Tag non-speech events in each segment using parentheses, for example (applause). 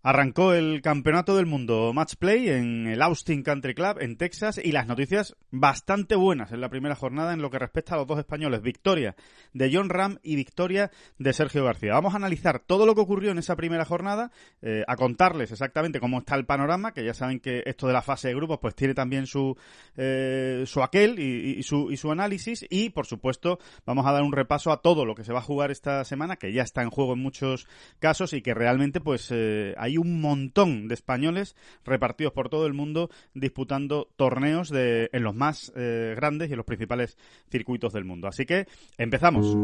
Arrancó el Campeonato del Mundo Match Play en el Austin Country Club en Texas y las noticias bastante buenas en la primera jornada en lo que respecta a los dos españoles, victoria de John Ram y victoria de Sergio García. Vamos a analizar todo lo que ocurrió en esa primera jornada, eh, a contarles exactamente cómo está el panorama, que ya saben que esto de la fase de grupos pues tiene también su, eh, su aquel y, su, y su análisis y por supuesto vamos a dar un repaso a todo lo que se va a jugar esta semana, que ya está en juego en muchos casos y que realmente pues eh, hay un montón de españoles repartidos por todo el mundo disputando torneos en los más eh, grandes y en los principales circuitos del mundo. Así que empezamos.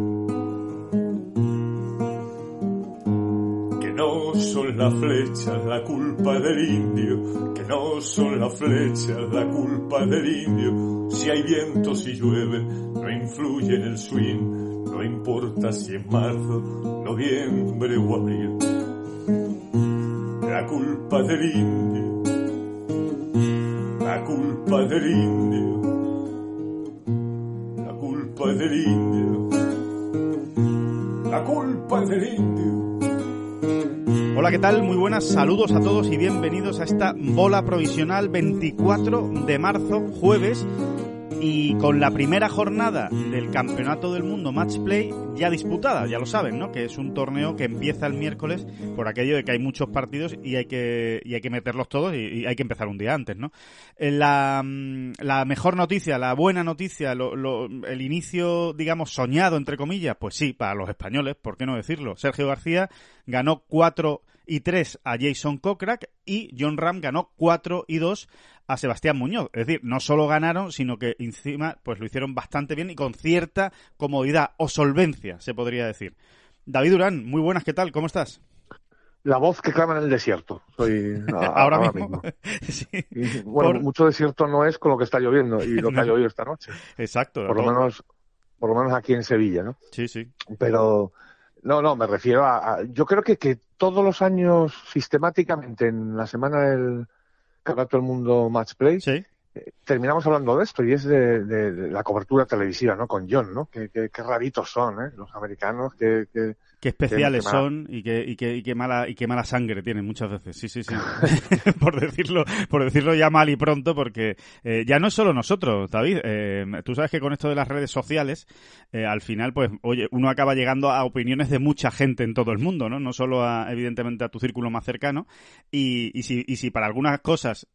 No son las flechas la culpa del indio, que no son las flechas la culpa del indio. Si hay viento, si llueve, no influye en el swing, no importa si es marzo, noviembre o abril la culpa del indio, la culpa del indio, la culpa del indio, la culpa del indio. Hola, ¿qué tal? Muy buenas, saludos a todos y bienvenidos a esta bola provisional 24 de marzo, jueves y con la primera jornada del Campeonato del Mundo Match Play ya disputada, ya lo saben, ¿no? Que es un torneo que empieza el miércoles por aquello de que hay muchos partidos y hay que, y hay que meterlos todos y, hay que empezar un día antes, ¿no? Eh, la, mm, la mejor noticia, la buena noticia, el inicio, digamos, soñado, entre comillas, pues sí, para los españoles, ¿por qué no decirlo? Sergio García ganó cuatro y 3 a Jason Kokrak y John Ram ganó 4 y 2 a Sebastián Muñoz. Es decir, no solo ganaron, sino que encima pues lo hicieron bastante bien y con cierta comodidad o solvencia, se podría decir. David Durán, muy buenas, ¿qué tal? ¿Cómo estás? La voz que clama en el desierto. Soy (laughs) ahora, mismo. (laughs) Bueno, mucho desierto no es con lo que está lloviendo y lo que (laughs) ha llovido esta noche. Exacto. Por lo menos, por lo menos aquí en Sevilla, ¿no? Sí, sí. Pero no, no, me refiero a, yo creo que, que todos los años sistemáticamente en la semana del Campeonato del Mundo Match Play ¿Sí? Eh, terminamos hablando de esto y es de, la cobertura televisiva, ¿no? Con John, ¿no? Qué, raritos son, ¿eh? Los americanos, que, Qué especiales son y qué, y, qué, y qué mala y qué mala sangre tienen muchas veces. Sí, sí, sí. (laughs) por decirlo, por decirlo ya mal y pronto, porque eh, ya no es solo nosotros, David. Eh, tú sabes que con esto de las redes sociales, eh, al final, pues, oye, uno acaba llegando a opiniones de mucha gente en todo el mundo, ¿no? No solo a, evidentemente a tu círculo más cercano. Y, y si, y si para algunas cosas,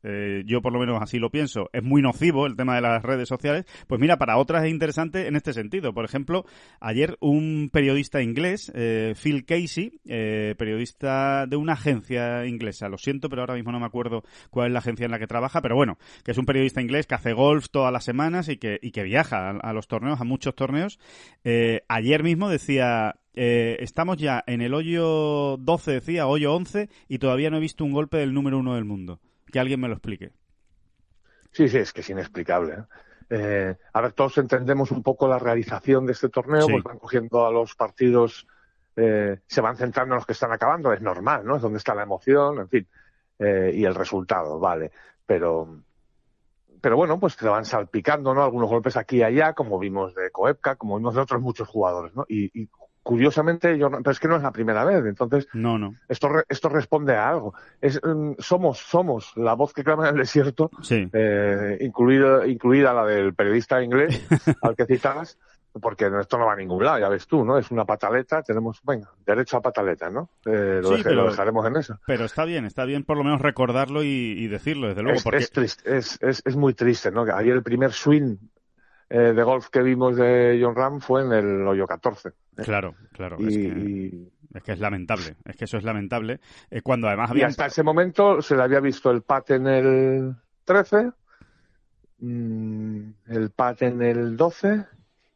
yo por lo menos así lo pienso, es muy nocivo el tema de las redes sociales, pues mira, para otras es interesante en este sentido. Por ejemplo, ayer un periodista inglés, eh, Phil Casey, eh, periodista de una agencia inglesa. Lo siento, pero ahora mismo no me acuerdo cuál es la agencia en la que trabaja, pero bueno, que es un periodista inglés que hace golf todas las semanas y que, y que viaja a, los torneos, a muchos torneos. Eh, ayer mismo decía, eh, estamos ya en el hoyo 12, decía, hoyo 11, y todavía no he visto un golpe del número uno del mundo. Que alguien me lo explique. Sí, sí, es que es inexplicable. a ver, todos entendemos un poco la realización de este torneo, pues van cogiendo a los partidos eh, se van centrando en los que están acabando, es normal, ¿no? Es donde está la emoción, en fin, eh, y el resultado, vale. Pero, pero bueno, pues te van salpicando, ¿no? Algunos golpes aquí y allá, como vimos de Koepka, como vimos de otros muchos jugadores, ¿no? Y, curiosamente, yo, pero es que no es la primera vez, entonces, no, no. Esto, esto responde a algo. Es, mm, somos, somos la voz que clama en el desierto, eh, incluida, incluida la del periodista inglés (laughs) al que citabas, porque esto no va a ningún lado, ya ves tú, ¿no? Es una pataleta, tenemos, venga, derecho a pataleta, ¿no? Eh, lo, dejaremos en eso. Pero está bien, está bien por lo menos recordarlo y, decirlo, desde luego. Es, porque... es, triste, es, es, es, muy triste, ¿no? Ayer el primer swing eh, de golf que vimos de John Ram fue en el hoyo 14. ¿eh? Claro, claro. es, que, es, que, es lamentable, es que eso es lamentable. cuando además había... Y hasta ese momento se le había visto el pat en el 13 mm, el pat en el 12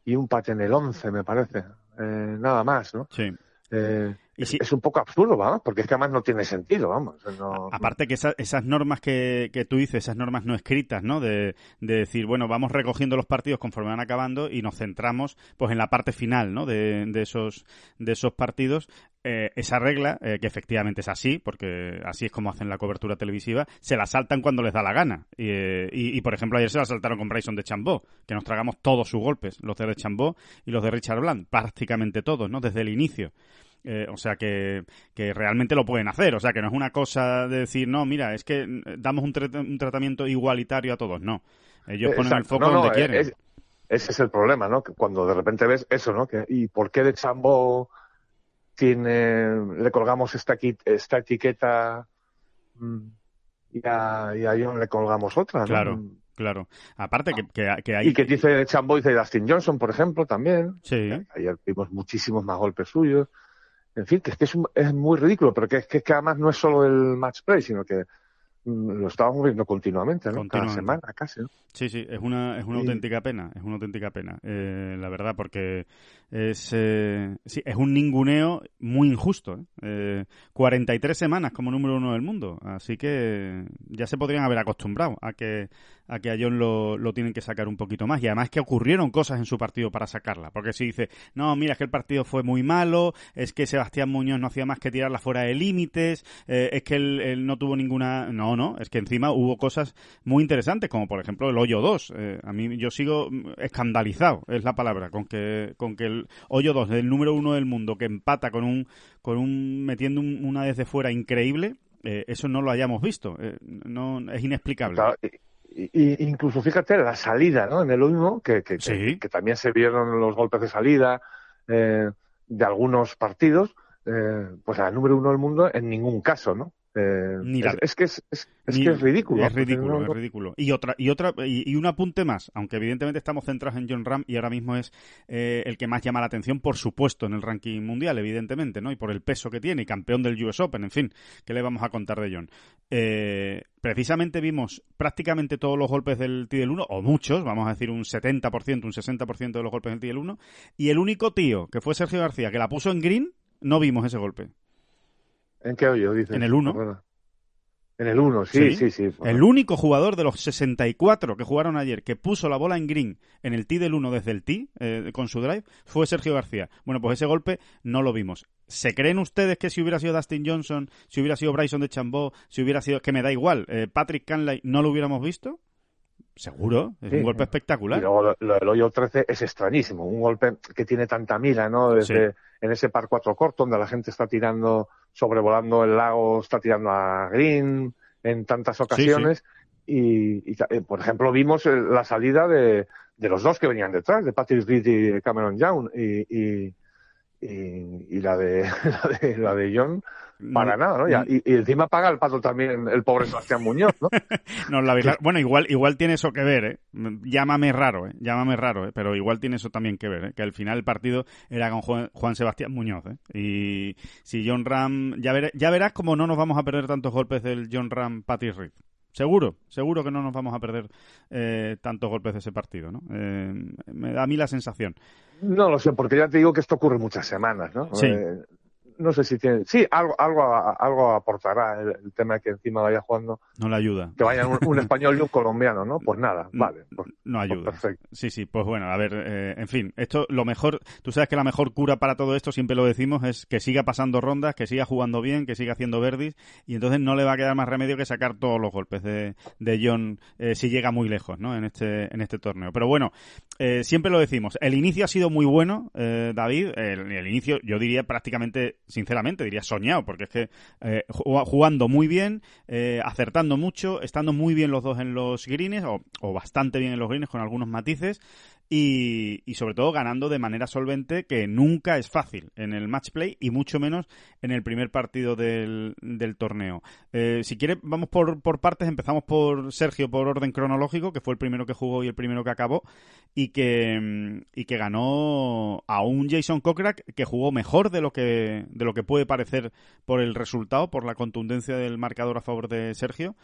y un pat en el 11, me parece. Eh, nada más, ¿no? Sí. Eh, es, un poco absurdo, vamos, porque es que además no tiene sentido, vamos. Aparte que esas normas que, que, tú dices, esas normas no escritas, ¿no? De, decir, bueno, vamos recogiendo los partidos conforme van acabando y nos centramos, pues, en la parte final, ¿no? De, esos de esos partidos. Eh, esa regla, eh, que efectivamente es así, porque así es como hacen la cobertura televisiva, se la saltan cuando les da la gana. Y, eh, y, por ejemplo, ayer se la saltaron con Bryson de Chambó, que nos tragamos todos sus golpes, los de Chambó y los de Richard Bland, prácticamente todos, ¿no? Desde el inicio. Eh, o sea que, que, realmente lo pueden hacer. O sea que no es una cosa de decir, no, mira, es que damos un, un tratamiento igualitario a todos. No. Ellos ponen el foco donde quieren. ese es el problema, ¿no? Que cuando de repente ves eso, ¿no? Que, ¿Y por qué de Chambo tiene, le colgamos esta, esta etiqueta mm, y a, y a John le colgamos otra? Claro. Claro. Aparte que, que, hay... Y que dice Chambo dice Dustin Johnson, por ejemplo, también. Sí. Ayer vimos muchísimos más golpes suyos en fin, que es que es, es muy ridículo, pero que es que, que, además no es solo el match play, sino que mm, lo estábamos viendo continuamente, ¿no? Cada semana casi, ¿no? Sí, sí, es una, es una auténtica pena, es una auténtica pena, eh, la verdad, porque es, eh, sí, es un ninguneo muy injusto. ¿eh? 43 semanas como número uno del mundo, así que ya se podrían haber acostumbrado a que a que a John lo, lo, tienen que sacar un poquito más. Y además que ocurrieron cosas en su partido para sacarla. Porque si dice, no, mira, es que el partido fue muy malo, es que Sebastián Muñoz no hacía más que tirarla fuera de límites, eh, es que él, no tuvo ninguna... No, no, es que encima hubo cosas muy interesantes, como por ejemplo el hoyo 2. Eh, a mí yo sigo escandalizado, es la palabra, con que, con que el hoyo 2 del número uno del mundo que empata con un, con un metiendo una desde fuera increíble, eh, eso no lo hayamos visto. no Es inexplicable. Y, incluso fíjate la salida, ¿no? En el último, que, que, que, también se vieron los golpes de salida eh, de algunos partidos, eh, pues al número uno del mundo en ningún caso, ¿no? Eh, es, que es, es, que es ridículo. Es ridículo, es ridículo. Y otra, y otra, y, un apunte más, aunque evidentemente estamos centrados en John Ram y ahora mismo es eh, el que más llama la atención, por supuesto, en el ranking mundial, evidentemente, ¿no? Y por el peso que tiene, y campeón del US Open, en fin, ¿qué le vamos a contar de John? Eh, precisamente vimos prácticamente todos los golpes del Tidal 1, o muchos, vamos a decir un 70%, un 60% de los golpes del Tidal 1, y el único tío, que fue Sergio García, que la puso en green, no vimos ese golpe. ¿En qué hoyo dices? En el 1. En el 1, sí, sí, sí, El único jugador de los 64 que jugaron ayer que puso la bola en green en el tee del 1 desde el tee eh, con su drive fue Sergio García. Bueno, pues ese golpe no lo vimos. ¿Se creen ustedes que si hubiera sido Dustin Johnson, si hubiera sido Bryson de Chambó, si hubiera sido, que me da igual, eh, Patrick Canlay, no lo hubiéramos visto? Seguro, es un golpe espectacular. Y luego lo, del hoyo 13 es extrañísimo, un golpe que tiene tanta mira, ¿no? Desde en ese par 4 corto donde la gente está tirando, sobrevolando el lago, está tirando a green en tantas ocasiones. Y, eh, por ejemplo, vimos la salida de, de, los dos que venían detrás, de Patrick Reed y Cameron Young, y, y, y (laughs) la, de, la de la de John para nada, ¿no? Y, encima paga el pato también el pobre Sebastián Muñoz, ¿no? (laughs) no la bueno, igual, igual tiene eso que ver, ¿eh? Llámame raro, ¿eh? Llámame raro, ¿eh? Pero igual tiene eso también que ver, ¿eh? Que al final el partido era con Juan, Sebastián Muñoz, ¿eh? Y si John Ram... Ya, ya verás cómo no nos vamos a perder tantos golpes del John Ram Patty Reed. Seguro, seguro que no nos vamos a perder eh, tantos golpes de ese partido, ¿no? Eh, me da a mí la sensación. No lo sé, porque ya te digo que esto ocurre muchas semanas, ¿no? Sí. Eh, no sé si tiene, sí, algo, algo, algo aportará el, tema de que encima vaya jugando. No le ayuda. Que vayan un, español y un colombiano, ¿no? Pues nada, (laughs) vale. Pues, no pues ayuda. perfecto. Sí, sí, pues bueno, a ver, eh, en fin, esto, lo mejor, tú sabes que la mejor cura para todo esto, siempre lo decimos, es que siga pasando rondas, que siga jugando bien, que siga haciendo verdis, y entonces no le va a quedar más remedio que sacar todos los golpes de, de John eh, si llega muy lejos, ¿no? En este, en este torneo. Pero bueno, eh, siempre lo decimos, el inicio ha sido muy bueno, David, el, el inicio, yo diría prácticamente, sinceramente, diría soñado, porque es que eh, jugando muy bien, eh, acertando mucho, estando muy bien los dos en los greens, o, bastante bien en los greens con algunos matices, y, sobre todo ganando de manera solvente, que nunca es fácil en el match play y mucho menos en el primer partido del, del torneo. Eh, si quiere, vamos por, por partes. Empezamos por Sergio, por orden cronológico, que fue el primero que jugó y el primero que acabó, y que, y que ganó a un Jason Kokrak que jugó mejor de lo que, de lo que puede parecer por el resultado, por la contundencia del marcador a favor de Sergio,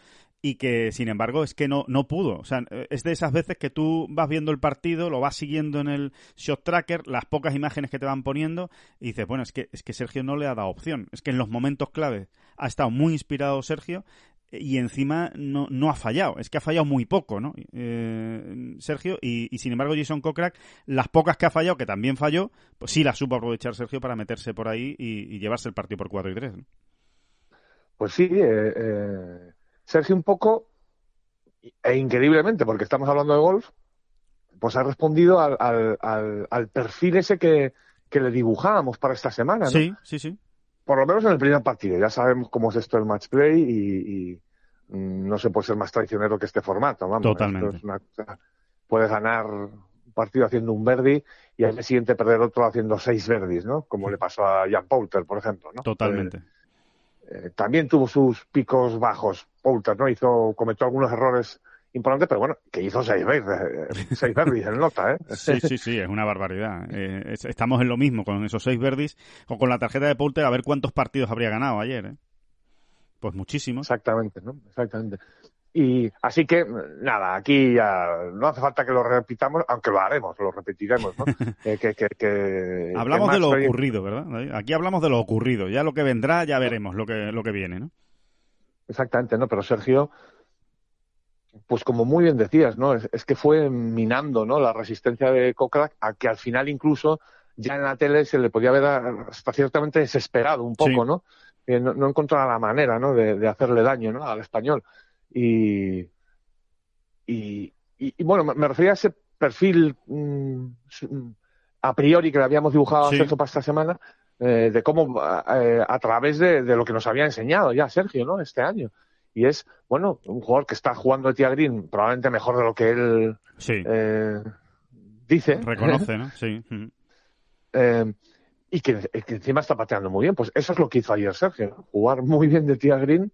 y que, sin embargo, es que no, no pudo. O sea, es de esas veces que tú vas viendo el partido, lo vas siguiendo en el shot tracker, las pocas imágenes que te van poniendo, y dices, bueno, es que, es que Sergio no le ha dado opción. Es que en los momentos clave ha estado muy inspirado Sergio y encima no, no ha fallado. Es que ha fallado muy poco, ¿no? Eh, Sergio, y, sin embargo Jason Kokrak, las pocas que ha fallado, que también falló, pues sí las supo aprovechar Sergio para meterse por ahí y, llevarse el partido por 4 y 3. Pues sí, eh, eh, Sergio un poco, e increíblemente, porque estamos hablando de golf, pues ha respondido al, al, al, perfil ese que, que, le dibujábamos para esta semana. ¿no? Sí, sí, sí. Por lo menos en el primer partido. Ya sabemos cómo es esto el match play y, y mm, no se puede ser más traicionero que este formato. Vamos, Totalmente. puedes ganar un partido haciendo un verdi y al siguiente perder otro haciendo seis verdis, ¿no? Como le pasó a Jan Poulter, por ejemplo, ¿no? Totalmente. Eh, eh, también tuvo sus picos bajos. Poulter, ¿no? Hizo, cometió algunos errores importante, pero bueno, que hizo seis verdes, seis (laughs) verdis en nota, ¿eh? Sí, sí, sí, es una barbaridad. Eh, estamos en lo mismo con esos seis verdis o con la tarjeta de Poulter a ver cuántos partidos habría ganado ayer, ¿eh? Pues muchísimos. Exactamente, ¿no? Exactamente. Y así que, nada, aquí ya no hace falta que lo repitamos, aunque lo haremos, lo repetiremos, ¿no? (laughs) Eh, que, que, que, hablamos de lo ocurrido, ¿verdad? Aquí hablamos de lo ocurrido, ya lo que vendrá, ya veremos lo que, lo que viene, ¿no? Exactamente, ¿no? Pero Sergio, pues como muy bien decías, ¿no? Es, que fue minando, ¿no? La resistencia de Kokrak a que al final incluso ya en la tele se le podía ver hasta ciertamente desesperado un poco, ¿no? ¿no? ¿no? encontraba la manera, ¿no? De, hacerle daño, ¿no? Al español. Y, y, y, bueno, me refería a ese perfil mm, a priori que le habíamos dibujado a Sergio para esta semana, eh, de cómo eh, a través de, de, lo que nos había enseñado ya Sergio, ¿no? Este año y es, bueno, un jugador que está jugando de Tia Green probablemente mejor de lo que él eh, dice. Reconoce, (laughs) ¿no? Sí. Eh, y que, encima está pateando muy bien. Pues eso es lo que hizo ayer Sergio, jugar muy bien de Tia Green,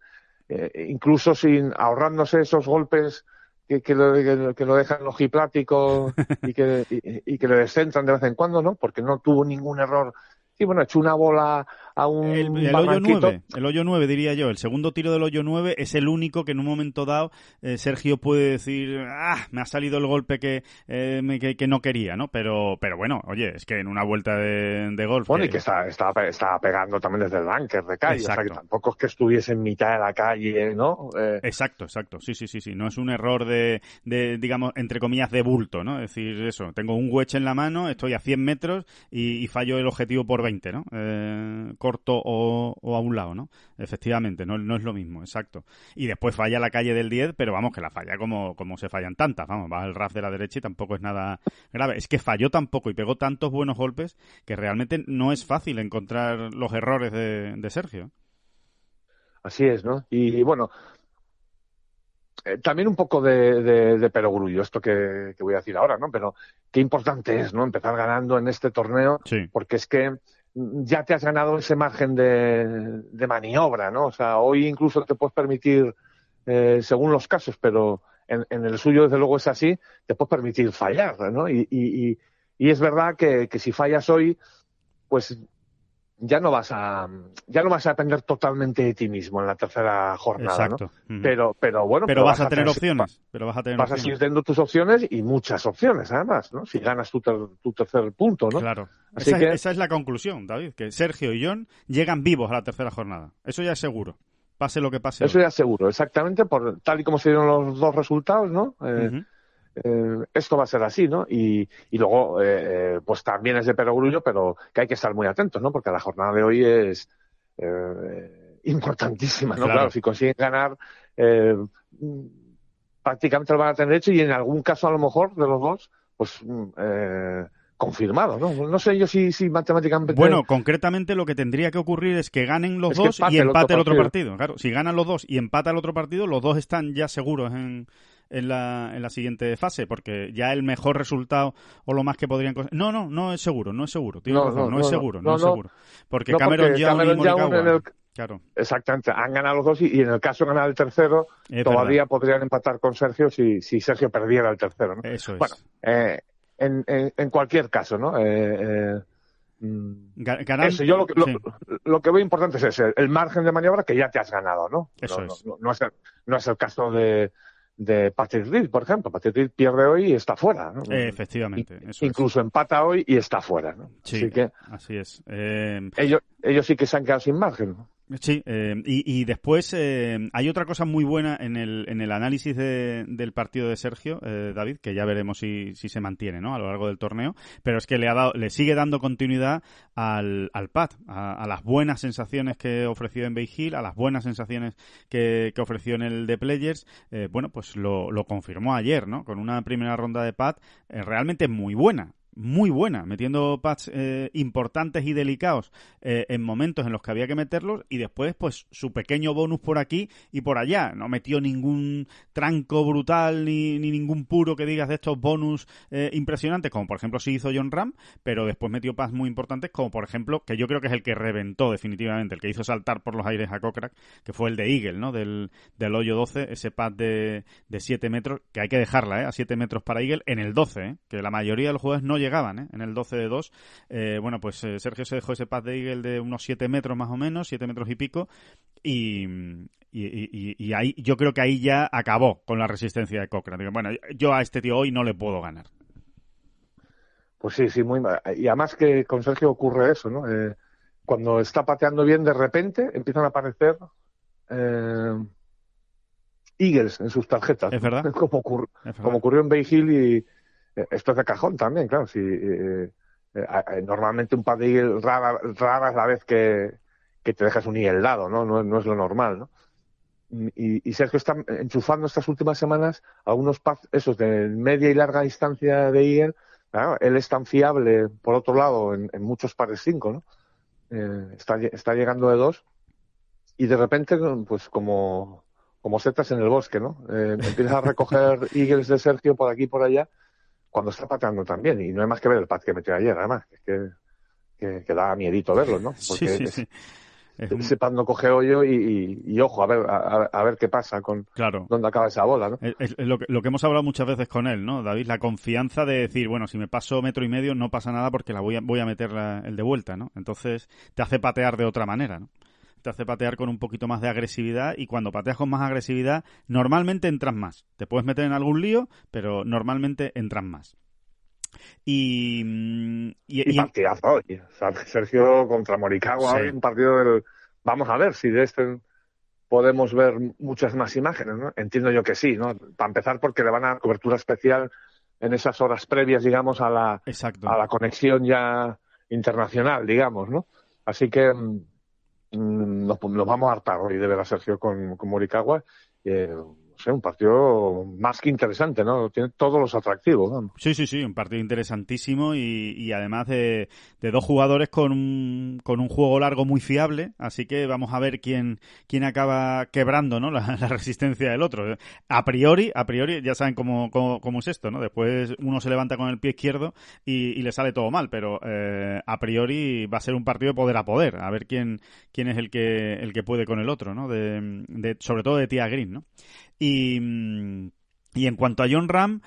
eh, incluso sin ahorrándose esos golpes que, que, lo, que, lo, dejan ojiplático y que, (laughs) y, y que le descentran de vez en cuando, ¿no? Porque no tuvo ningún error Sí, bueno, hecho una bola a un el, hoyo 9, el hoyo 9 diría yo, el segundo tiro del hoyo 9 es el único que en un momento dado eh, Sergio puede decir, ah, me ha salido el golpe que, eh, que, no quería, ¿no? Pero pero bueno, oye, es que en una vuelta de, de golf... Bueno, y que estaba, estaba, pegando también desde el bunker de calle, o sea que tampoco es que estuviese en mitad de la calle, ¿no? Eh... Exacto, exacto, sí, sí, sí, sí, no es un error de, de, digamos, entre comillas, de bulto, ¿no? Es decir, eso, tengo un wedge en la mano, estoy a 100 metros y, y fallo el objetivo por 20, ¿no? Corto o, a un lado, ¿no? Efectivamente, no, no es lo mismo, exacto. Y después falla la calle del 10, pero vamos, que la falla como, como se fallan tantas, vamos, va el RAF de la derecha y tampoco es nada grave. Es que falló tampoco y pegó tantos buenos golpes que realmente no es fácil encontrar los errores de, Sergio. Así es, ¿no? Y, bueno, eh, también un poco de, de, perogrullo esto que, voy a decir ahora, ¿no? Pero qué importante es, ¿no? Empezar ganando en este torneo, porque es que ya te has ganado ese margen de, de, maniobra, ¿no? O sea, hoy incluso te puedes permitir, eh, según los casos, pero en, el suyo desde luego es así, te puedes permitir fallar, ¿no? Y, y, es verdad que si fallas hoy, pues ya no vas a ya no vas a depender totalmente de ti mismo en la tercera jornada ¿no? pero pero bueno pero, vas, a tener opciones pero vas a tener vas a seguir teniendo tus opciones y muchas opciones además no si ganas tu, tu tercer punto no claro. Esa, esa, es la conclusión David que Sergio y John llegan vivos a la tercera jornada. Eso ya es seguro. Pase lo que pase. Eso ya es seguro exactamente por tal y como se dieron los dos resultados no eh, eh, esto va a ser así, ¿no? Y, y luego, eh, eh, pues también es de perogrullo, pero que hay que estar muy atentos, ¿no? Porque la jornada de hoy es eh, importantísima, ¿no? Claro. si consiguen ganar, eh, prácticamente lo van a tener hecho y en algún caso, a lo mejor, de los dos, pues eh, confirmado, ¿no? No sé yo si, si matemáticamente. Bueno, concretamente lo que tendría que ocurrir es que ganen los dos y empate el otro, partido. Claro, si ganan los dos y empata el otro partido, los dos están ya seguros en, en la, en la siguiente fase, porque ya el mejor resultado o lo más que podrían... No, no, no es seguro, no es seguro, no, no, es seguro, no, es seguro. Porque Cameron, Young Morikawa... Claro. Exactamente, han ganado los dos y, en el caso de ganar el tercero, todavía podrían empatar con Sergio si, si Sergio perdiera el tercero. ¿no? Eso es. Bueno, eh, en, en, cualquier caso, ¿no? Eh, eh mm, eso, yo lo que, lo, que veo importante es ese, el margen de maniobra que ya te has ganado, ¿no? Eso no, es. No, es el, no es el caso de, de Patrick Reed, por ejemplo. Patrick Reed pierde hoy y está fuera. ¿no? efectivamente. incluso empata hoy y está fuera. ¿no? Sí, así, que, así es. Eh... Ellos, ellos sí que se han quedado sin margen. ¿no? Sí, eh, y, después eh, hay otra cosa muy buena en el, en el análisis del partido de Sergio, eh, David, que ya veremos si, si se mantiene ¿no? a lo largo del torneo, pero es que le, ha dado, le sigue dando continuidad al, al pad, a, las buenas sensaciones que ofreció en Bay Hill, a las buenas sensaciones que, que ofreció en el de Players. bueno, pues lo, lo confirmó ayer, ¿no? con una primera ronda de pad realmente muy buena muy buena, metiendo pads eh, importantes y delicados eh, en momentos en los que había que meterlos y después pues su pequeño bonus por aquí y por allá. No metió ningún tranco brutal ni, ni ningún puro que digas de estos bonus eh, impresionantes, como por ejemplo sí hizo John Ram, pero después metió pads muy importantes como por ejemplo, que yo creo que es el que reventó definitivamente, el que hizo saltar por los aires a Kokrak, que fue el de Eagle, ¿no? Del, del hoyo 12, ese pad de, de 7 metros, que hay que dejarla. A 7 metros para Eagle en el 12, que la mayoría de los jugadores no llegaban ¿eh? en el 12 de 2. Eh, bueno, pues eh, Sergio se dejó ese pad de Eagle de unos 7 metros más o menos, 7 metros y pico, y, y, ahí yo creo que ahí ya acabó con la resistencia de Cochrane. Bueno, yo a este tío hoy no le puedo ganar. Pues sí, sí, muy mal. Y además que con Sergio ocurre eso, ¿no? cuando está pateando bien, de repente empiezan a aparecer Eagles en sus tarjetas. Es verdad. (laughs) Como, como ocurrió en Bay Hill y, esto es de cajón también, claro. Si, eh, eh, normalmente un par de rara, rara es la vez que, que te dejas un eagle lado, ¿no? ¿no? No, es lo normal, ¿no? Y, y, Sergio está enchufando estas últimas semanas algunos pads, esos de media y larga distancia de eagle. Claro, él es tan fiable, por otro lado, en, muchos pares 5, ¿no? Eh, está, está llegando de dos y de repente, pues como, como setas en el bosque, ¿no? Eh, empiezas a recoger (laughs) eagles de Sergio por aquí y por allá cuando está pateando también. Y no hay más que ver el pat que metió ayer, además. Es que, que, que da miedito verlo, ¿no? Porque sí, sí, sí. ese pad no coge hoyo y, ojo, a ver, a, ver qué pasa con claro. dónde acaba esa bola, ¿no? Es, lo, que, lo, que, hemos hablado muchas veces con él, ¿no, David? La confianza de decir, bueno, si me paso metro y medio no pasa nada porque la voy a, voy a meter el de vuelta, ¿no? Entonces te hace patear de otra manera, ¿no? Te hace patear con un poquito más de agresividad y cuando pateas con más agresividad normalmente entras más. Te puedes meter en algún lío, pero normalmente entras más. Y, mm, y, y, partidazo hoy. Sergio contra Morikawa, un partido del... Vamos a ver si de este podemos ver muchas más imágenes, ¿no? Entiendo yo que sí, ¿no? Para empezar porque le van a dar cobertura especial en esas horas previas, digamos, a la, a la conexión ya internacional, digamos, ¿no? Así que Mm, nos, nos, vamos a hartar hoy de ver a Sergio con, con Morikawa. Eh, un partido más que interesante, ¿no? Tiene todos los atractivos. Sí, sí, sí, un partido interesantísimo y, y además de, de, dos jugadores con un, con un juego largo muy fiable, así que vamos a ver quién, quién acaba quebrando, ¿no? (laughs) La, resistencia del otro. A priori, a priori, ya saben cómo, cómo, es esto, ¿no? Después uno se levanta con el pie izquierdo y, y le sale todo mal, pero eh, a priori va a ser un partido de poder a poder, a ver quién, quién es el que, el que puede con el otro, ¿no? De, de sobre todo de Tia Green, ¿no? Y, y en cuanto a John Ram,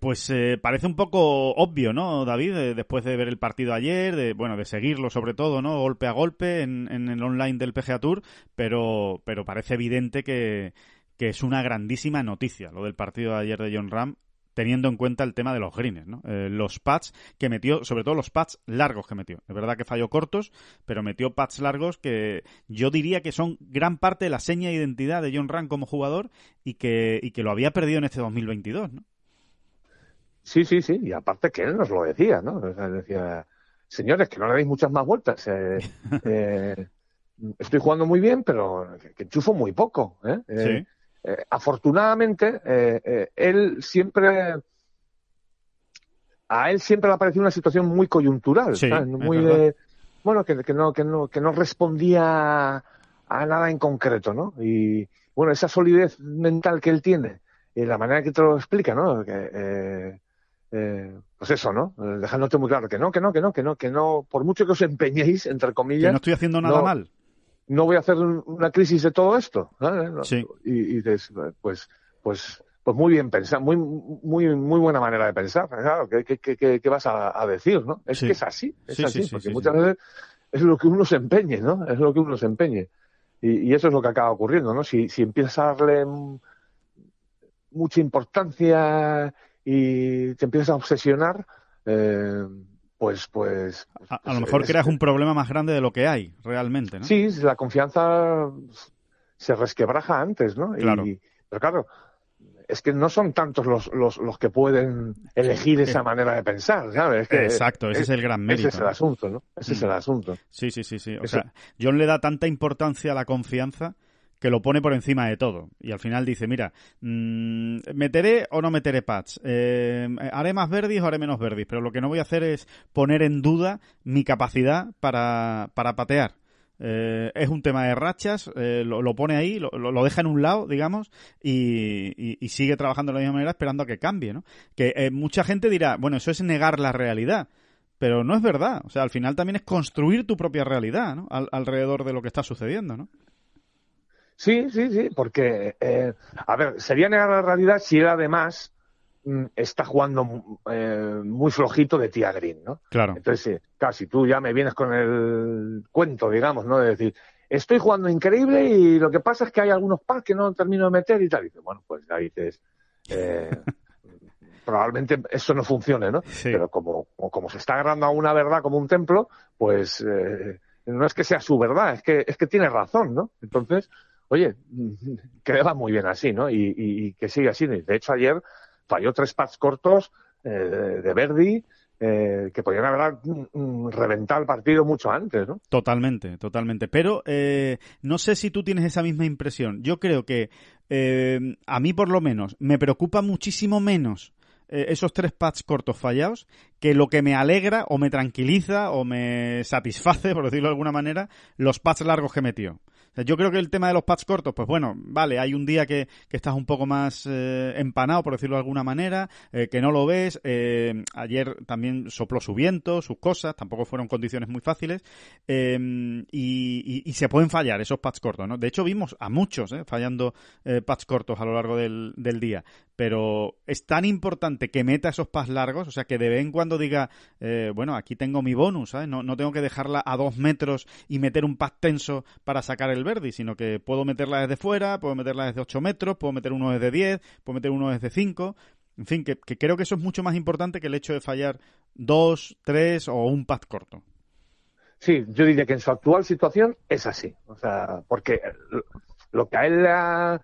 pues eh, parece un poco obvio, ¿no, David? Eh, después de ver el partido ayer, de bueno, de seguirlo sobre todo, ¿no? Golpe a golpe en, en el online del PGA Tour, pero, pero parece evidente que, que es una grandísima noticia lo del partido de ayer de John Ram teniendo en cuenta el tema de los greens, ¿no? Eh, los pads que metió, sobre todo los pads largos que metió. Es verdad que falló cortos, pero metió pads largos que yo diría que son gran parte de la seña de identidad de John Ram como jugador y que, y que lo había perdido en este 2022, ¿no? Sí, sí, sí, y aparte que él nos lo decía, ¿no? decía, señores, que no le deis muchas más vueltas. Eh, (laughs) eh, estoy jugando muy bien, pero que, enchufo muy poco. ¿eh? Sí. Eh, afortunadamente, eh, eh, él siempre. A él siempre le ha parecido una situación muy coyuntural, muy bueno, que, no, que, no, que no respondía a nada en concreto, ¿no? Y bueno, esa solidez mental que él tiene la manera que te lo explica, ¿no? Que, eh, eh, pues eso, ¿no? Dejándote muy claro que no, que no, que no, que no, que no, por mucho que os empeñéis, entre comillas. Que no estoy haciendo nada mal. No voy a hacer una crisis de todo esto. Sí. Y, dices, pues, pues, pues muy bien pensado, muy, muy, muy buena manera de pensar. Claro, ¿qué, qué, qué, vas a, decir, no? Es que es así, es así, porque muchas veces es lo que uno se empeñe, ¿no? Es lo que uno se empeñe. Y, y, eso es lo que acaba ocurriendo, ¿no? Si, si empiezas a darle mucha importancia y te empiezas a obsesionar, eh, pues, pues. A, lo mejor creas un problema más grande de lo que hay realmente, ¿no? Sí, la confianza se resquebraja antes, ¿no? Claro. pero claro, es que no son tantos los, los, los que pueden elegir esa manera de pensar, ¿sabes? Exacto, ese es, el gran mérito. Ese es el asunto, ¿no? Ese es el mm. asunto. Sí, sí, sí, sí. O sea, John le da tanta importancia a la confianza que lo pone por encima de todo. Y al final dice, mira, mm, ¿meteré o no meteré pads? Eh, ¿Haré más verdis o haré menos verdis? Pero lo que no voy a hacer es poner en duda mi capacidad para, para patear. Eh, es un tema de rachas, eh, lo, pone ahí, lo, lo, deja en un lado, digamos, y, y, sigue trabajando de la misma manera esperando a que cambie, ¿no? Que eh, mucha gente dirá, bueno, eso es negar la realidad, pero no es verdad. O sea, al final también es construir tu propia realidad, ¿no? alrededor de lo que está sucediendo, ¿no? Sí, sí, sí, porque, a ver, sería negar la realidad si él además Mm, está jugando eh, muy flojito de tía Green, ¿no? Claro. Entonces, casi tú ya me vienes con el cuento, digamos, ¿no? De decir, estoy jugando increíble y lo que pasa es que hay algunos packs que no termino de meter y tal. Y dices, bueno, pues ahí dices, eh, (laughs) probablemente eso no funcione, ¿no? Pero como, como, se está agarrando a una verdad como un templo, pues eh, no es que sea su verdad, es que, es que tiene razón, ¿no? Entonces, oye, (laughs) que va muy bien así, ¿no? Y, que sigue así. De hecho, ayer falló tres pads cortos eh, de Verdi eh, que podían haber mm, reventado el partido mucho antes, ¿no? Totalmente, totalmente. Pero eh, no sé si tú tienes esa misma impresión. Yo creo que a mí por lo menos me preocupa muchísimo menos esos tres pads cortos fallados que lo que me alegra o me tranquiliza o me satisface, (laughs) por decirlo de alguna manera, los pads largos que metió. Yo creo que el tema de los pads cortos, pues bueno, vale, hay un día que, que estás un poco más eh, empanado, por decirlo de alguna manera, eh, que no lo ves. Eh, ayer también sopló su viento, sus cosas, tampoco fueron condiciones muy fáciles. Y, y, se pueden fallar esos pads cortos, ¿no? De hecho, vimos a muchos fallando pads cortos a lo largo del, del día. Pero es tan importante que meta esos pads largos, o sea, que de vez en cuando diga, bueno, aquí tengo mi bonus. No, no tengo que dejarla a dos metros y meter un pad tenso para sacar el Verdi, sino que puedo meterla desde fuera, puedo meterla desde 8 metros, puedo meter uno desde 10, puedo meter uno desde 5. En fin, que, creo que eso es mucho más importante que el hecho de fallar dos, tres o un pad corto. Sí, yo diría que en su actual situación es así. O sea, porque lo que a él le ha,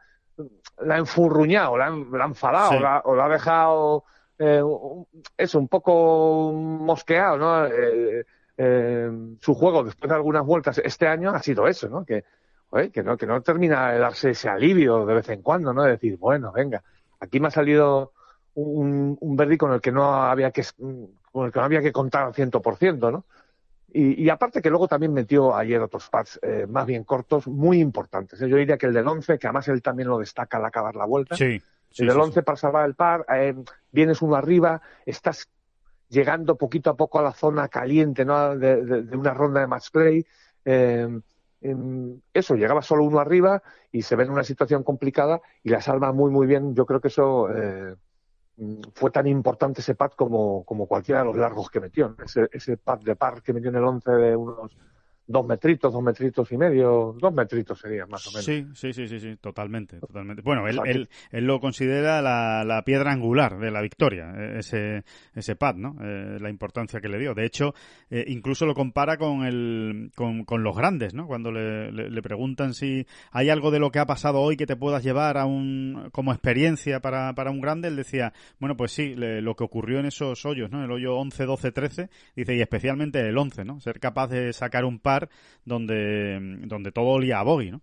enfurruñado, le ha, enfadado, o, lo ha dejado eh, eso, un poco mosqueado, ¿no? Eh, eh, su juego después de algunas vueltas este año ha sido eso, ¿no? Que, que no, que no termina de darse ese alivio de vez en cuando, ¿no? De decir, bueno, venga, aquí me ha salido un, un Verdi con el que no había que con el que no había que contar al ciento por ciento, ¿no? Y, y, aparte que luego también metió ayer otros pads eh, más bien cortos, muy importantes. ¿eh? Yo diría que el del 11, que además él también lo destaca al acabar la vuelta. Sí. el del 11 para salvar el par, eh, vienes uno arriba, estás llegando poquito a poco a la zona caliente ¿no? de, una ronda de match play. Eh, eso, llegaba solo uno arriba y se ve en una situación complicada y la salva muy, muy bien. Yo creo que eso eh, fue tan importante ese pad como, como cualquiera de los largos que metió. Ese, ese pad de par que metió en el 11 de unos dos metritos, dos metritos y medio, dos metritos sería más o menos. Sí, sí, sí, sí, sí totalmente, totalmente. Bueno, él, él, él, lo considera la, la, piedra angular de la victoria, e, ese, ese pad, ¿no? Eh, la importancia que le dio. De hecho, eh, incluso lo compara con, el, con, con los grandes, ¿no? Cuando le, le, preguntan si hay algo de lo que ha pasado hoy que te puedas llevar a un, como experiencia para, para un grande, él decía, bueno, pues sí, lo que ocurrió en esos hoyos, ¿no? El hoyo 11, 12, 13, dice, y especialmente el 11, ¿no? Ser capaz de sacar un par donde, donde todo olía a bogey, ¿no?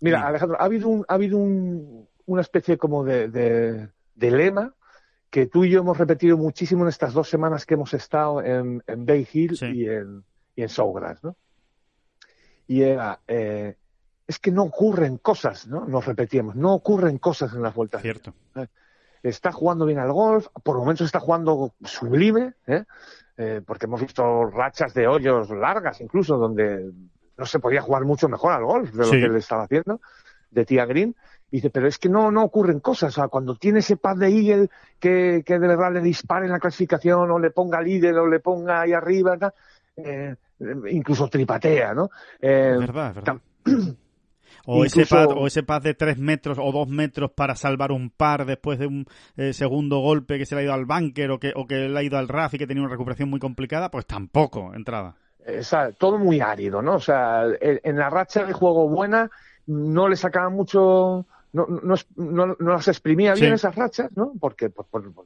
Mira, Alejandro, ha habido, un, ha habido un, una especie como de, de, lema que tú y yo hemos repetido muchísimo en estas dos semanas que hemos estado en, Bay Hill y en, y en Sawgrass, ¿no? Y era, eh, es que no ocurren cosas, ¿no? Nos repetíamos, no ocurren cosas en las vueltas. Cierto. Está jugando bien al golf, por momentos está jugando sublime, ¿eh? Eh, porque hemos visto rachas de hoyos largas incluso, donde no se podía jugar mucho mejor al golf de lo que le estaba haciendo, de Tia Green. Y dice, pero es que no, no ocurren cosas. O sea, cuando tiene ese pad de Eagle que, que de verdad le dispare en la clasificación o le ponga líder o le ponga ahí arriba, eh, incluso tripatea, ¿no? Eh, verdad, verdad. (clears throat) O, ese pad, o ese pad de tres metros o dos metros para salvar un par después de un eh, segundo golpe que se le ha ido al bunker o que, o que le ha ido al RAF y que tenía una recuperación muy complicada, pues tampoco entraba. todo muy árido, ¿no? O sea, en la racha de juego buena no le sacaba mucho, no, no, no, las exprimía bien esas rachas, ¿no? Porque,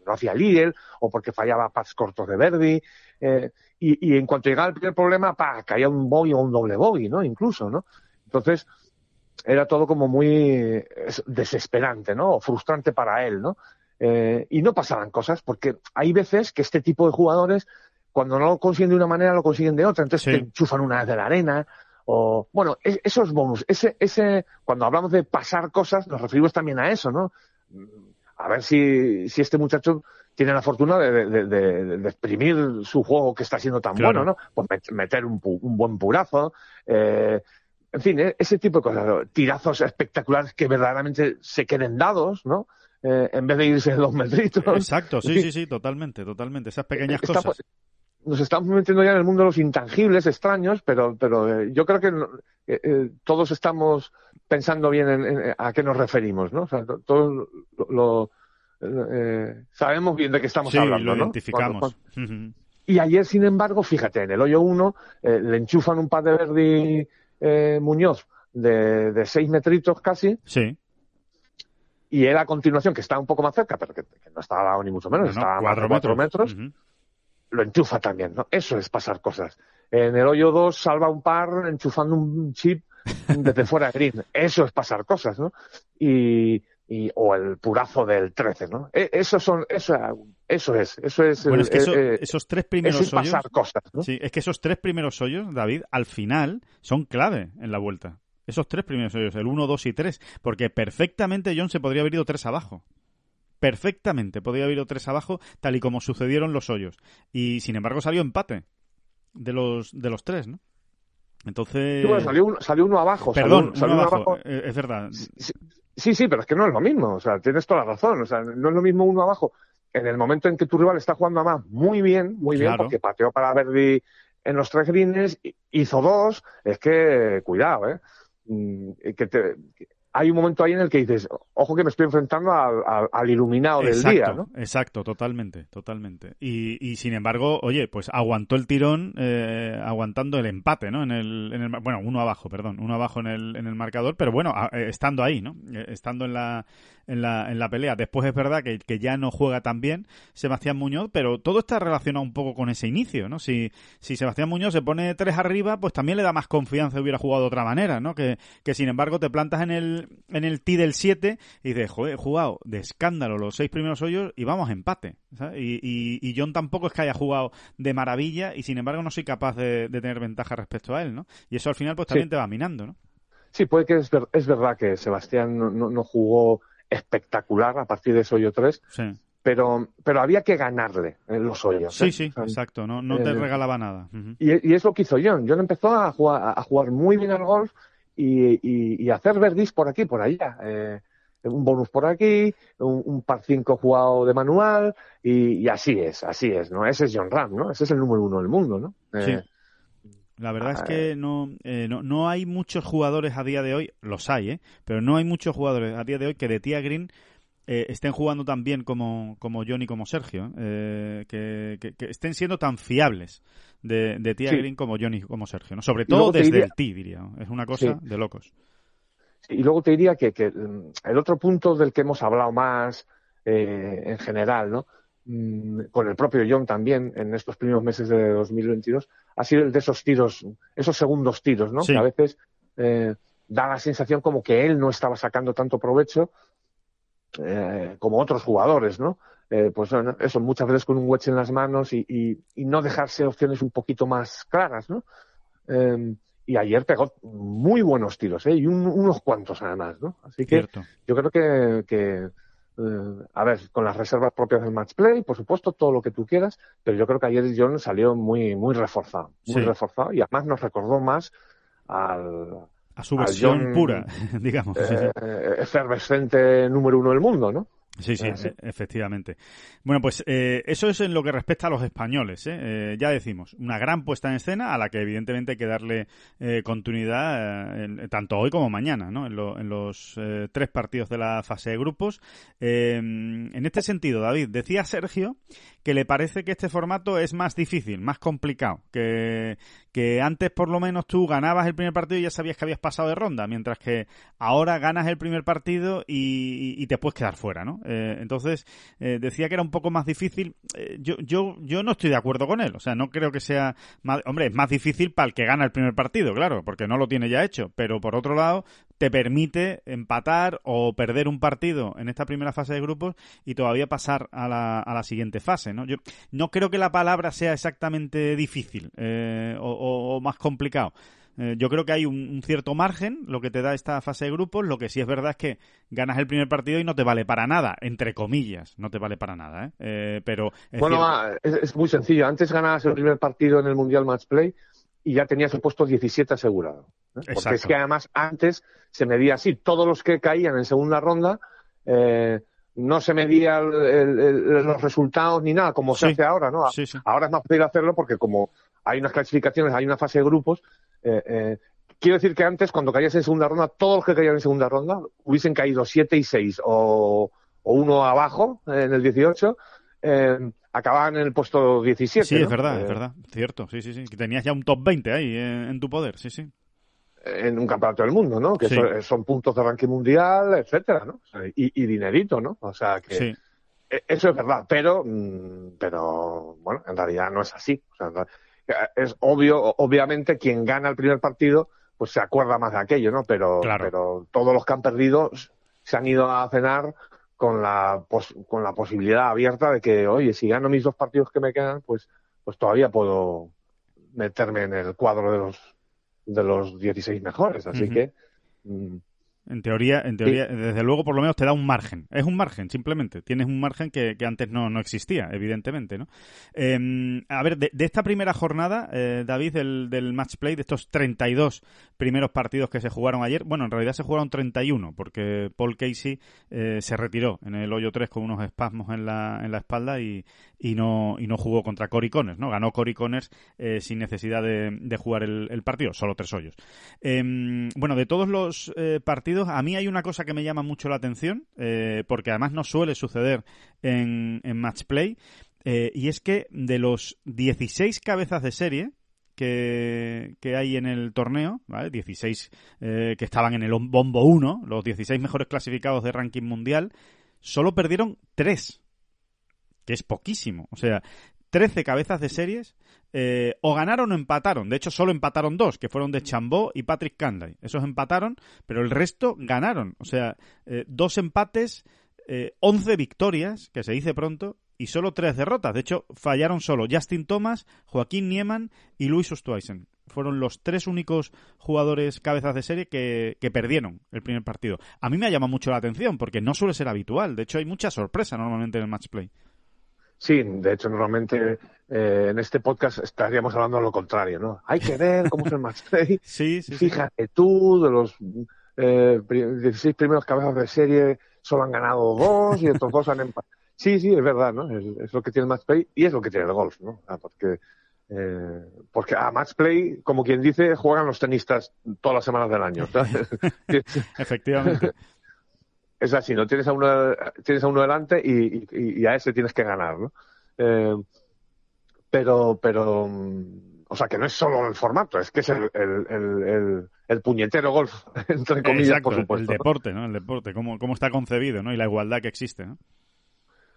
no hacía líder o porque fallaba pads cortos de Verdi. Eh, y, y, en cuanto llegaba el primer problema, pa, caía un bogey o un doble bogey, ¿no? Incluso, ¿no? Entonces, era todo como muy desesperante, ¿no? O frustrante para él, ¿no? Eh, y no pasaban cosas, porque hay veces que este tipo de jugadores, cuando no lo consiguen de una manera, lo consiguen de otra. Entonces te enchufan una vez de la arena, o, bueno, esos bonus, ese, ese, cuando hablamos de pasar cosas, nos referimos también a eso, ¿no? A ver si, si este muchacho tiene la fortuna de, de, de, exprimir su juego que está siendo tan bueno, ¿no? Pues meter un, un buen purazo, eh, en fin, e-, ese tipo de cosas, tirazos espectaculares que verdaderamente se queden dados, ¿no? Eh, en vez de irse dos metritos. Exacto, sí, sí, sí, totalmente, totalmente. Esas pequeñas cosas. Nos estamos metiendo ya en el mundo de los intangibles, extraños, pero, pero eh, yo creo que eh, todos estamos pensando bien en, a qué nos referimos, ¿no? O sea, todos lo, sabemos bien de qué estamos hablando, lo identificamos. Y ayer, sin embargo, fíjate, en el hoyo 1 le enchufan un par de Verdi eh, Muñoz de, de seis metritos casi. Sí. Y él a continuación, que está un poco más cerca, pero que, no estaba ni mucho menos, estaba a cuatro, metros, lo enchufa también, ¿no? Eso es pasar cosas. En el hoyo 2 salva un par enchufando un chip desde fuera de green. (laughs) Eso es pasar cosas, ¿no? Y, y, o el purazo del 13, ¿no? E, eso son, eso, eso es, eso es. Bueno, es que eh, esos tres primeros es hoyos. cosas, ¿no? Sí, es que esos tres primeros hoyos, David, al final son clave en la vuelta. Esos tres primeros hoyos, el 1, 2 y 3, porque perfectamente John se podría haber ido tres abajo. Perfectamente podría haber ido tres abajo, tal y como sucedieron los hoyos. Y sin embargo salió empate de los, de los tres, ¿no? Entonces. bueno, salió, uno, salió uno abajo. Perdón, salió, uno abajo. Eh, es verdad. Sí, sí, pero es que no es lo mismo. O sea, tienes toda la razón. O sea, no es lo mismo uno abajo. En el momento en que tu rival está jugando a más muy bien, muy bien, porque pateó para Verdi en los tres greens, hizo dos, es que, cuidado, ¿eh? Mm, que te, hay un momento ahí en el que dices, ojo que me estoy enfrentando al, iluminado del día, ¿no? Exacto, totalmente, totalmente. Y, y, sin embargo, oye, pues aguantó el tirón, eh, aguantando el empate, ¿no? En el, en el, bueno, uno abajo, perdón, uno abajo en el, en el marcador, pero bueno, eh, estando ahí, ¿no? Eh, estando en la, en la, en la pelea. Después es verdad que, que, ya no juega tan bien Sebastián Muñoz, pero todo está relacionado un poco con ese inicio, ¿no? Si, si Sebastián Muñoz se pone tres arriba, pues también le da más confianza hubiera jugado de otra manera, ¿no? Que, que sin embargo te plantas en el, en el T del 7 y dices, joder, he jugado de escándalo los seis primeros hoyos y vamos a empate. Y, y, John tampoco es que haya jugado de maravilla y sin embargo no soy capaz de, tener ventaja respecto a él, ¿no? Y eso al final pues también te va minando, ¿no? Sí, puede que es, es verdad que Sebastián no, no, jugó espectacular a partir de ese hoyo 3. Pero, pero había que ganarle en los hoyos. Sí, ¿eh? sí, exacto. No, no te eh, regalaba nada. y, y, es lo que hizo John. John empezó a jugar, a jugar muy bien al golf y, y, hacer verdis por aquí, por allá. Eh, un bonus por aquí, un, par 5 jugado de manual y, así es, así es, ¿no? Ese es John Ram, ¿no? Ese es el número uno del mundo, ¿no? Sí. La verdad es que no, no, no, hay muchos jugadores a día de hoy, los hay, ¿eh? pero no hay muchos jugadores a día de hoy que de Tía Green eh, estén jugando tan bien como, como John y como Sergio, eh, que, estén siendo tan fiables de, de Tía Green como John y como Sergio, ¿no? sobre todo desde el T, diría. Es una cosa de locos. Y luego te diría que, mm, el otro punto del que hemos hablado más eh, en general, ¿no? Mm, con el propio John también en estos primeros meses de 2022, ha sido el de esos tiros, esos segundos tiros, ¿no? Que a veces da la sensación como que él no estaba sacando tanto provecho eh, como otros jugadores, ¿no? Eh, pues eso, muchas veces con un wedge en las manos y, y, no dejarse opciones un poquito más claras, ¿no? Em, y ayer pegó muy buenos tiros, ¿eh? y unos cuantos además, ¿no? Así que yo creo que, que eh, a ver, con las reservas propias del match play, por supuesto, todo lo que tú quieras, pero yo creo que ayer John salió muy, muy reforzado, muy reforzado, y además nos recordó más al, a su versión pura, (laughs) digamos. Eh, efervescente número uno del mundo, ¿no? Sí, sí, e-, efectivamente. Bueno, pues eh, eso es en lo que respecta a los españoles. ¿eh? ¿eh? ya decimos, una gran puesta en escena a la que evidentemente hay que darle eh, continuidad tanto hoy como mañana, ¿no? En, los tres partidos de la fase de grupos. en este sentido, David, decía Sergio que le parece que este formato es más difícil, más complicado, que, que antes por lo menos tú ganabas el primer partido y ya sabías que habías pasado de ronda, mientras que ahora ganas el primer partido y, y te puedes quedar fuera, ¿no? Eh, entonces, eh, decía que era un poco más difícil. Eh, yo, yo, yo no estoy de acuerdo con él. O sea, no creo que sea. Más, hombre, es más difícil para el que gana el primer partido, claro, porque no lo tiene ya hecho. Pero por otro lado, te permite empatar o perder un partido en esta primera fase de grupos y todavía pasar a la, a la siguiente fase, ¿no? Yo no creo que la palabra sea exactamente difícil o más complicado. Eh, yo creo que hay un, cierto margen, lo que te da esta fase de grupos. Lo que sí es verdad es que ganas el primer partido y no te vale para nada, entre comillas, no te vale para nada. ¿eh? eh pero bueno, es, muy sencillo. Antes ganabas el primer partido en el Mundial Match Play y ya tenías el puesto 17 asegurado. ¿eh? Porque es que además antes se medía así. Todos los que caían en segunda ronda no se medían los resultados ni nada, como se hace ahora, ¿no? Ahora es más fácil hacerlo porque como hay unas clasificaciones, hay una fase de grupos, eh, eh, quiero decir que antes, cuando caías en segunda ronda, todos los que caían en segunda ronda hubiesen caído 7 y 6 o, o uno abajo en el 18, eh, acababan en el puesto 17. Sí, es verdad, es verdad, cierto, sí, sí, sí. Que tenías ya un top 20 ahí en, tu poder, sí, sí. En un campeonato del mundo, ¿no? Que son, puntos de ranking mundial, etcétera, ¿no? y, dinerito, ¿no? O sea que. E, eso es verdad, pero, mm, pero bueno, en realidad no es así. O sea, es obvio, obviamente, quien gana el primer partido, pues se acuerda más de aquello, ¿no? Pero, pero todos los que han perdido se han ido a cenar con la, con la posibilidad abierta de que, oye, si gano mis dos partidos que me quedan, pues, pues todavía puedo meterme en el cuadro de los, de los 16 mejores. Así que, mm, en teoría, en teoría, desde luego, por lo menos te da un margen. Es un margen, simplemente. Tienes un margen que, antes no, no, existía, evidentemente, ¿no? Em, a ver, de, esta primera jornada, eh, David, del, del match play, de estos 32 primeros partidos que se jugaron ayer, bueno, en realidad se jugaron 31, porque Paul Casey eh, se retiró en el hoyo 3 con unos espasmos en la, en la espalda y, y no, y no jugó contra Cory ¿no? Ganó Cory eh, sin necesidad de, jugar el, partido, solo tres hoyos. Em, bueno, de todos los partidos a mí hay una cosa que me llama mucho la atención, eh, porque además no suele suceder en, en Match Play, eh, y es que de los 16 cabezas de serie, que, hay en el torneo, ¿vale? 16 eh, que estaban en el bombo 1, los 16 mejores clasificados de ranking mundial, solo perdieron 3, que es poquísimo. O sea, 13 cabezas de series eh, o ganaron o empataron. De hecho, solo empataron dos, que fueron de Chambó y Patrick Canlay. Esos empataron, pero el resto ganaron. O sea, eh, dos empates, eh, 11 victorias, que se dice pronto, y solo tres derrotas. De hecho, fallaron solo Justin Thomas, Joaquín Nieman y Luis Ostweisen. Fueron los tres únicos jugadores cabezas de serie que, que, perdieron el primer partido. A mí me ha llamado mucho la atención porque no suele ser habitual. De hecho, hay mucha sorpresa normalmente en el match play. Sí, de hecho, normalmente eh, en este podcast estaríamos hablando de lo contrario, ¿no? Hay que ver cómo es el match sí, sí, Fíjate tú, de los eh, 16 primeros cabezas de serie, solo han ganado dos y estos dos han empatado. Sí, sí, es verdad, ¿no? Es, lo que tiene el match play y es lo que tiene el golf, ¿no? Ah, porque eh, porque a match play, como quien dice, juegan los tenistas todas las semanas del año. (laughs) (laughs) Efectivamente es así, ¿no? Tienes a uno, tienes a uno delante y, a ese tienes que ganar, ¿no? Eh, pero, pero, o sea, que no es solo el formato, es que es el, el, el, puñetero golf, (laughs) entre comillas, por supuesto. El deporte, ¿no? El deporte, cómo, cómo está concebido, ¿no? Y la igualdad que existe, ¿no?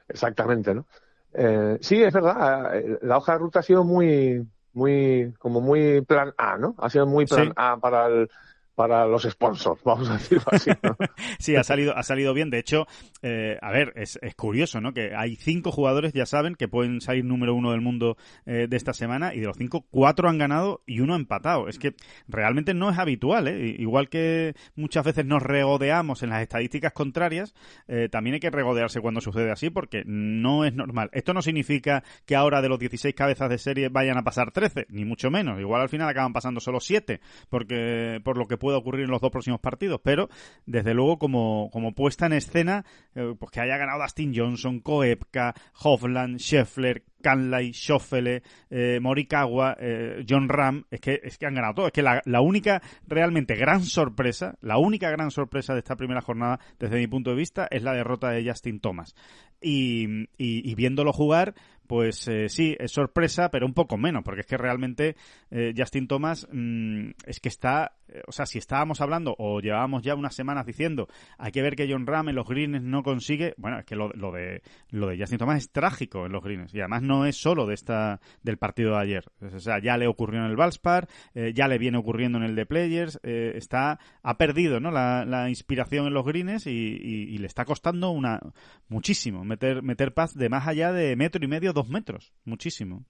Exactamente, ¿no? Eh, sí, es verdad, eh, la hoja de ruta ha sido muy, muy, como muy plan A, ¿no? Ha sido muy plan A para el, para los sponsors, vamos a decirlo así. (laughs) sí, ha salido, ha salido bien. De hecho, eh, a ver, es, curioso, ¿no? Que hay cinco jugadores, ya saben, que pueden salir número uno del mundo eh, de esta semana y de los cinco, cuatro han ganado y uno ha empatado. Es que realmente no es habitual, ¿eh? Igual que muchas veces nos regodeamos en las estadísticas contrarias, eh, también hay que regodearse cuando sucede así porque no es normal. Esto no significa que ahora de los 16 cabezas de serie vayan a pasar 13, ni mucho menos. Igual al final acaban pasando solo 7, porque por lo que puede ocurrir en los dos próximos partidos, pero desde luego como, como puesta en escena, eh, pues que haya ganado Dustin Johnson, Koepka, Hovland, Scheffler, Canlay, Schoffele, eh, Morikawa, eh, John Ram, es que, es que han ganado todo. Es que la, la, única realmente gran sorpresa, la única gran sorpresa de esta primera jornada, desde mi punto de vista, es la derrota de Justin Thomas. Y, y viéndolo jugar, pues eh, sí, es sorpresa, pero un poco menos, porque es que realmente eh, Justin Thomas mmm, es que está, eh, o sea, si estábamos hablando o llevábamos ya unas semanas diciendo, hay que ver que John Ram en los greens no consigue, bueno, es que lo, lo, de lo de Justin Thomas es trágico en los greens y además no es solo de esta del partido de ayer, o sea, ya le ocurrió en el Valspar, ya le viene ocurriendo en el de Players, está ha perdido, ¿no? La, la inspiración en los greens y, le está costando una muchísimo meter meter paz de más allá de metro y medio dos metros, muchísimo.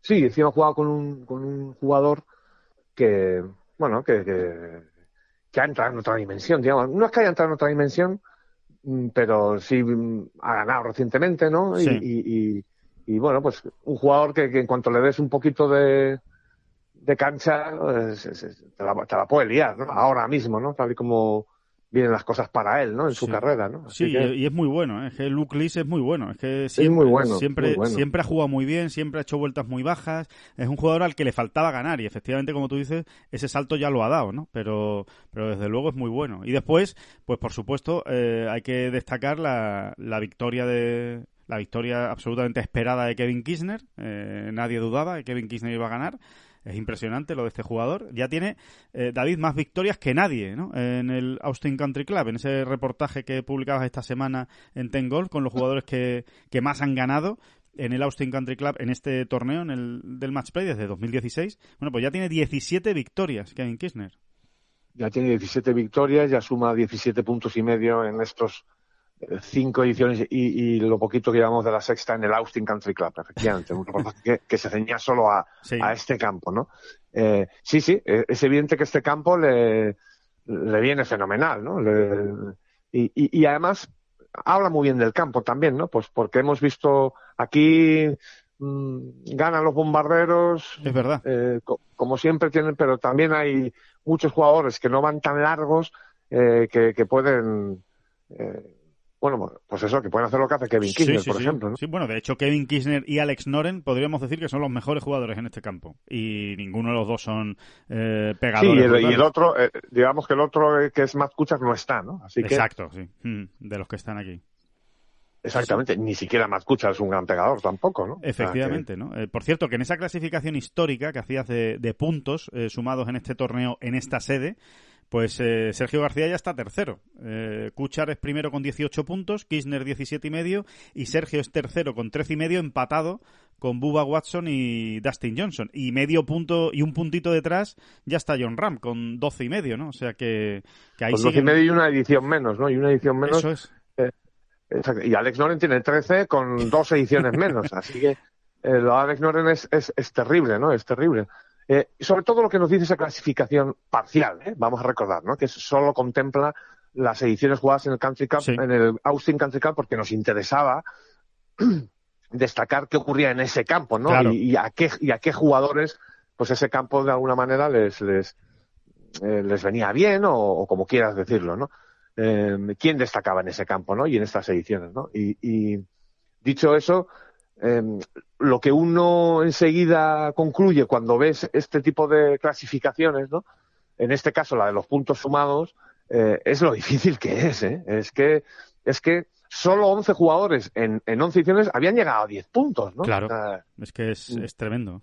Sí, encima ha jugado con un, con un jugador que, bueno, que, que, que, ha entrado en otra dimensión, digamos. No es que haya entrado en otra dimensión, pero sí ha ganado recientemente, ¿no? Sí. Y, y, y, bueno, pues un jugador que, que, en cuanto le des un poquito de, de cancha, pues, te, la, te la puede liar, ¿no? Ahora mismo, ¿no? Tal y como vienen las cosas para él, ¿no? En su sí. carrera, ¿no? Así sí, que... y es muy bueno, ¿eh? es que Luke Lees es muy bueno, es que siempre, es muy bueno, siempre, muy bueno. siempre ha jugado muy bien, siempre ha hecho vueltas muy bajas, es un jugador al que le faltaba ganar y efectivamente, como tú dices, ese salto ya lo ha dado, ¿no? Pero, pero desde luego es muy bueno. Y después, pues por supuesto, eh, hay que destacar la, la victoria de la victoria absolutamente esperada de Kevin Kisner, eh, nadie dudaba que Kevin Kisner iba a ganar. Es impresionante lo de este jugador. Ya tiene eh, David más victorias que nadie ¿no? en el Austin Country Club, en ese reportaje que publicabas esta semana en Ten Golf con los jugadores que, que más han ganado en el Austin Country Club en este torneo, en el del Match Play desde 2016. Bueno, pues ya tiene 17 victorias Kevin Kirchner. Ya tiene 17 victorias, ya suma 17 puntos y medio en estos cinco ediciones y, y, lo poquito que llevamos de la sexta en el Austin Country Club, efectivamente, un reportaje que, que, se ceñía solo a, sí. a este campo, ¿no? Eh, sí, sí, es evidente que este campo le, le viene fenomenal, ¿no? Le, y, y, y, además habla muy bien del campo también, ¿no? Pues porque hemos visto aquí mmm, ganan los bombarderos, es verdad, eh, co como siempre tienen, pero también hay muchos jugadores que no van tan largos eh, que, que pueden eh, bueno, pues eso, que pueden hacer lo que hace Kevin Kirchner, sí, sí, por sí. ejemplo. ¿no? Sí, bueno, de hecho, Kevin Kirchner y Alex Noren podríamos decir que son los mejores jugadores en este campo. Y ninguno de los dos son eh, pegadores. Sí, y el, y el otro, eh, digamos que el otro eh, que es Matt Kuchar no está, ¿no? Así Exacto, sí. Mm, de los que están aquí. Exactamente, ni siquiera Matt Kuchar es un gran pegador tampoco, ¿no? Efectivamente, ¿no? Eh, por cierto, que en esa clasificación histórica que hacías de, de puntos eh, sumados en este torneo, en esta sede, pues eh, Sergio García ya está tercero. Eh, Kuchar es primero con 18 puntos, Kirchner 17 y medio y Sergio es tercero con 13 y medio empatado con Bubba Watson y Dustin Johnson. Y medio punto y un puntito detrás ya está John Ram con 12 y medio, ¿no? O sea que, que ahí con 12 siguen... y medio y una edición menos, ¿no? Y una edición menos. Eso es. Eh, y Alex Noren tiene 13 con dos ediciones menos. Así que eh, lo de Alex Noren es, es, es terrible, ¿no? Es terrible. Eh, sobre todo lo que nos dice esa clasificación parcial, ¿eh? vamos a recordar, ¿no? que solo contempla las ediciones jugadas en el Country Cup, sí. en el Austin Country Cup, porque nos interesaba (clears throat) destacar qué ocurría en ese campo, ¿no? Claro. Y, y, a qué, y a qué jugadores, pues ese campo de alguna manera les, les, eh, les venía bien o, o, como quieras decirlo, ¿no? Eh, ¿Quién destacaba en ese campo, ¿no? Y en estas ediciones, ¿no? Y, y dicho eso, eh, lo que uno enseguida concluye cuando ves este tipo de clasificaciones, ¿no? En este caso, la de los puntos sumados, eh, es lo (laughs) difícil que es, ¿eh? Es que, es que solo 11 jugadores en, en 11 ediciones habían llegado a 10 puntos, ¿no? Claro. O sea, es que es, es tremendo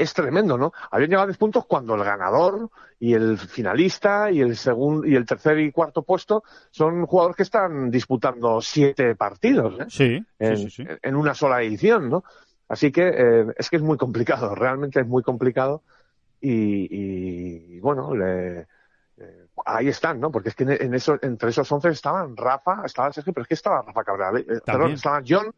es tremendo, ¿no? Habían llegado a 10 puntos cuando el ganador y el finalista y el segundo y el tercer y cuarto puesto son jugadores que están disputando siete partidos, ¿eh? Sí, en, sí, sí, sí. en una sola edición, ¿no? Así que eh, es que es muy complicado, (laughs) realmente es muy complicado y, bueno, le, eh, ahí están, ¿no? Porque es que en eso, entre esos 11 estaban Rafa, estaba Sergio, pero es que estaba Rafa Cabral, eh, perdón, estaba John,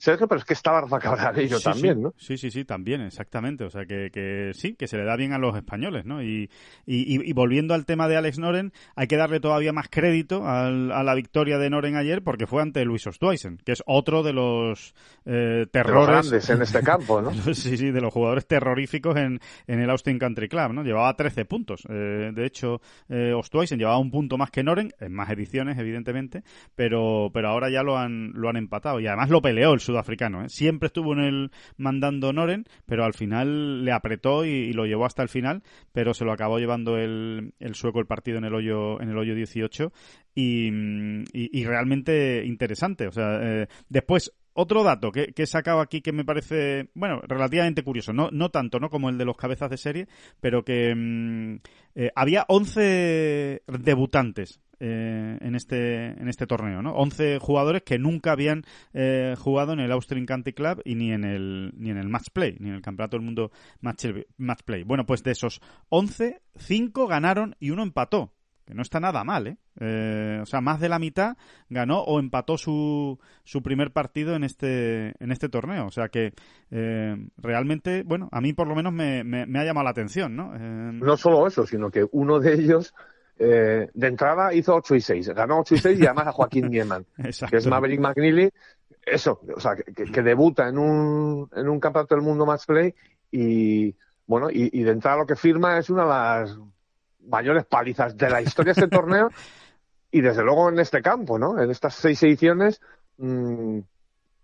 Sergio, pero es que estaba Rafa Cabral también, ¿no? Sí, sí, sí, también, exactamente. O sea, que, que, sí, que se le da bien a los españoles, ¿no? Y, y, volviendo al tema de Alex Noren, hay que darle todavía más crédito a la victoria de Noren ayer porque fue ante Luis Ostweisen, que es otro de los eh, terrores... grandes en este campo, ¿no? (laughs) sí, sí, de los jugadores terroríficos en, en el Austin Country Club, ¿no? Llevaba 13 puntos. Eh, de hecho, eh, Ostweisen llevaba un punto más que Noren, en más ediciones, evidentemente, pero, pero ahora ya lo han, lo han empatado. Y además lo peleó el sudafricano. ¿eh? Siempre estuvo en el mandando Noren, pero al final le apretó y, lo llevó hasta el final, pero se lo acabó llevando el, el sueco el partido en el hoyo en el hoyo 18 y, realmente interesante. O sea, eh, después otro dato que, que, he sacado aquí que me parece, bueno, relativamente curioso, no, no tanto ¿no? como el de los cabezas de serie, pero que mm, eh, había 11 debutantes eh, en este en este torneo, ¿no? 11 jugadores que nunca habían eh, jugado en el Austrian County Club y ni en el ni en el Match Play, ni en el Campeonato del Mundo Match, Play. Bueno, pues de esos 11, 5 ganaron y uno empató que no está nada mal, ¿eh? ¿eh? O sea, más de la mitad ganó o empató su, su primer partido en este, en este torneo. O sea que eh, realmente, bueno, a mí por lo menos me, me, ha llamado la atención, ¿no? No solo eso, sino que uno de ellos eh, de entrada hizo 8 y 6, ganó 8 y 6 y además a Joaquín (laughs) Nieman, que es Maverick McNeely, eso, o sea, que, debuta en un, en un campeonato del mundo match play y, bueno, y, de entrada lo que firma es una de las mayores palizas de la historia de este torneo. (laughs) Y desde luego en este campo, ¿no? En estas seis ediciones, mmm,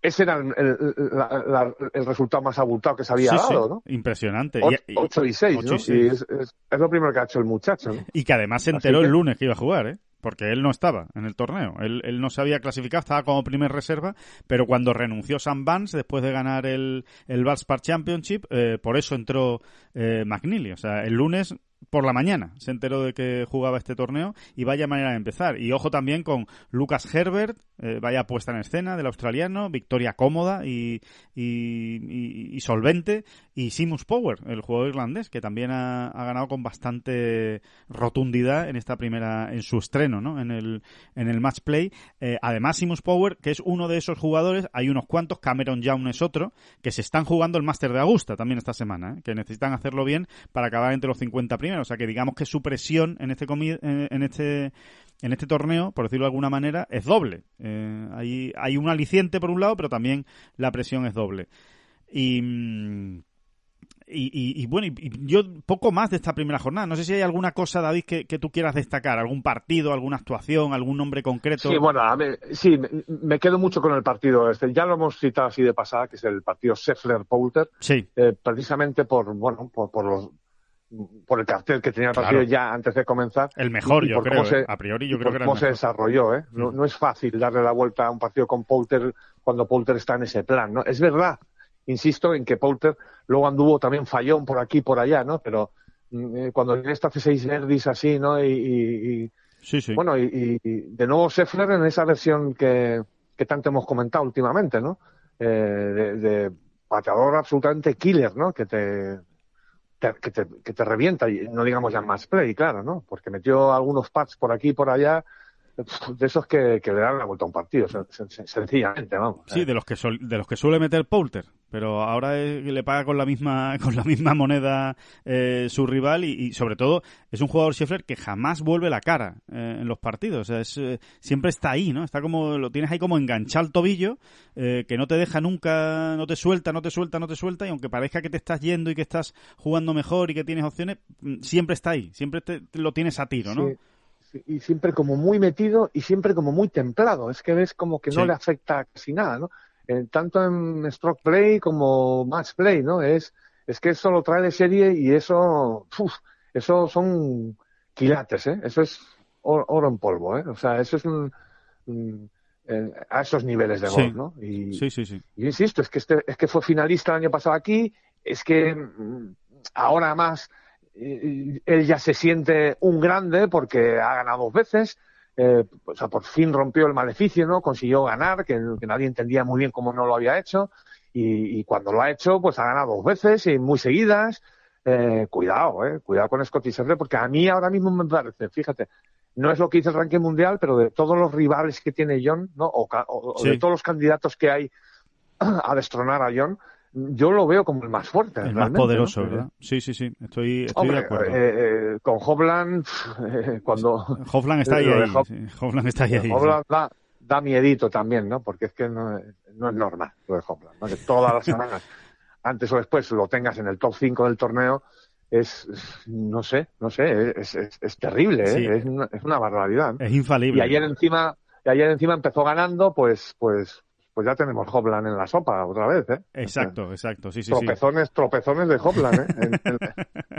ese era el, resultado más abultado que se había dado, ¿no? Impresionante. 8 y 6, ¿no? Y es, lo primero que ha hecho el muchacho. Y que además se enteró el lunes que iba a jugar, ¿eh? Porque él no estaba en el torneo. Él, él no se había clasificado, estaba como primer reserva, pero cuando renunció Sam Vance después de ganar el, el Valspar Championship, eh, por eso entró eh, McNeely. O sea, el lunes por la mañana se enteró de que jugaba este torneo y vaya manera de empezar. Y ojo también con Lucas Herbert, eh, vaya puesta en escena del australiano, victoria cómoda y, y, solvente. Y Simus Power, el jugador irlandés, que también ha, ganado con bastante rotundidad en esta primera, en su estreno, ¿no? En el, en el match play. Eh, además, Simus Power, que es uno de esos jugadores, hay unos cuantos, Cameron Young es otro, que se están jugando el Máster de Augusta también esta semana, ¿eh? que necesitan hacerlo bien para acabar entre los 50 primeros. O sea que digamos que su presión en este, en este en este torneo, por decirlo de alguna manera, es doble. Eh, hay, hay un aliciente por un lado, pero también la presión es doble. Y, mm, y, bueno, y, yo poco más de esta primera jornada. No sé si hay alguna cosa, David, que, tú quieras destacar, algún partido, alguna actuación, algún nombre concreto. Sí, bueno, sí, me, quedo mucho con el partido este. Ya lo hemos citado así de pasada, que es el partido Seffler-Poulter. Sí. Eh, precisamente por, bueno, por, por los por el cartel que tenía el partido ya antes de comenzar. El mejor, yo creo. ¿eh? a priori, yo creo que era cómo se desarrolló, ¿eh? No, no, es fácil darle la vuelta a un partido con Poulter cuando Poulter está en ese plan, ¿no? Es verdad, insisto en que Poulter luego anduvo también fallón por aquí por allá, ¿no? Pero mm, eh, cuando esta hace seis verdis así, ¿no? Y, sí, sí. bueno, y, de nuevo Seffler en esa versión que, que tanto hemos comentado últimamente, ¿no? Eh, de, de pateador absolutamente killer, ¿no? Que te que, te, que te revienta, no digamos ya más play, claro, ¿no? Porque metió algunos pads por aquí y por allá de esos que, le dan la vuelta a un partido, sencillamente, vamos. Sí, de los que de los que suele meter Poulter, pero ahora le paga con la misma (laughs) con la misma moneda eh, su rival y, sobre todo es un jugador Scheffler que jamás vuelve la cara eh, en los partidos, es, eh, siempre está ahí, ¿no? Está como lo tienes ahí como enganchado al tobillo, que no te deja nunca, no te suelta, no te suelta, no te suelta y aunque parezca que te estás yendo y que estás jugando mejor y que tienes opciones, mm, siempre está ahí, siempre te, lo tienes a tiro, ¿no? Y siempre como muy metido y siempre como muy templado. Es que ves como que no le afecta casi nada, ¿no? tanto en stroke play como match play, ¿no? Es, es que eso lo trae de serie y eso, eso son quilates, ¿eh? Eso es oro, en polvo, ¿eh? O sea, eso es un, a esos niveles de gol, ¿no? Y, sí, sí, sí. Y insisto, es que este, es que fue finalista el año pasado aquí, es que mm, ahora más él ya se siente un grande porque ha ganado dos veces, eh, o sea, por fin rompió el maleficio, ¿no? Consiguió ganar, que, nadie entendía muy bien cómo no lo había hecho, y, cuando lo ha hecho, pues ha ganado dos veces y muy seguidas. eh, cuidado, eh, cuidado con Scotty Scheffler, porque a mí ahora mismo me parece, fíjate, no es lo que dice el ranking mundial, pero de todos los rivales que tiene John, ¿no? O, de todos los candidatos que hay (clears throat) a destronar a John, yo lo veo como el más fuerte. El más poderoso, ¿verdad? Sí, sí, sí, estoy, estoy de acuerdo. Eh, eh, con Hovland, (laughs) cuando... (laughs) (laughs) Hovland está ahí, ahí. Hovland está ahí. ahí Hovland da, da, miedito también, ¿no? Porque es que no, no es normal lo de Hovland, ¿no? Que todas las semanas, antes o después, lo tengas en el top 5 del torneo, es, no sé, no sé, es, es, terrible, ¿eh? es, una, es, una, barbaridad. Es infalible. Y ayer encima, y ayer encima empezó ganando, pues, pues, pues ya tenemos Hopland en la sopa otra vez, ¿eh? Exacto, exacto, sí, sí, tropezones, tropezones de Hopland, ¿eh?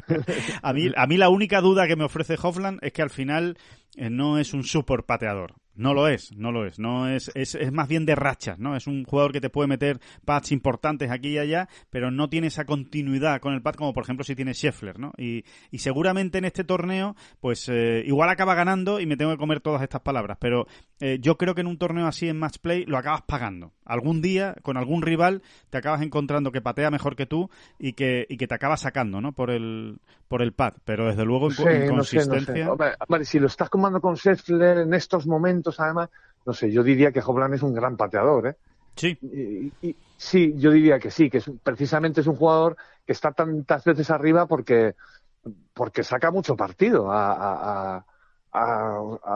(laughs) a, mí, a mí la única duda que me ofrece Hopland es que al final eh, no es un super pateador. No lo es, no lo es. No es, es, es, más bien de rachas, ¿no? Es un jugador que te puede meter pads importantes aquí y allá, pero no tiene esa continuidad con el pad como por ejemplo si tiene Scheffler, ¿no? Y, y seguramente en este torneo, pues eh, igual acaba ganando y me tengo que comer todas estas palabras, pero eh, yo creo que en un torneo así en match play lo acabas pagando. Algún día, con algún rival, te acabas encontrando que patea mejor que tú y que, y que te acaba sacando, ¿no? Por el, por el pad, pero desde luego en, consistencia. si lo estás comando con Scheffler en estos momentos, además, no sé, yo diría que Hoblan es un gran pateador, ¿eh? Sí. Y, sí, yo diría que sí, que precisamente es un jugador que está tantas veces arriba porque, porque saca mucho partido a a,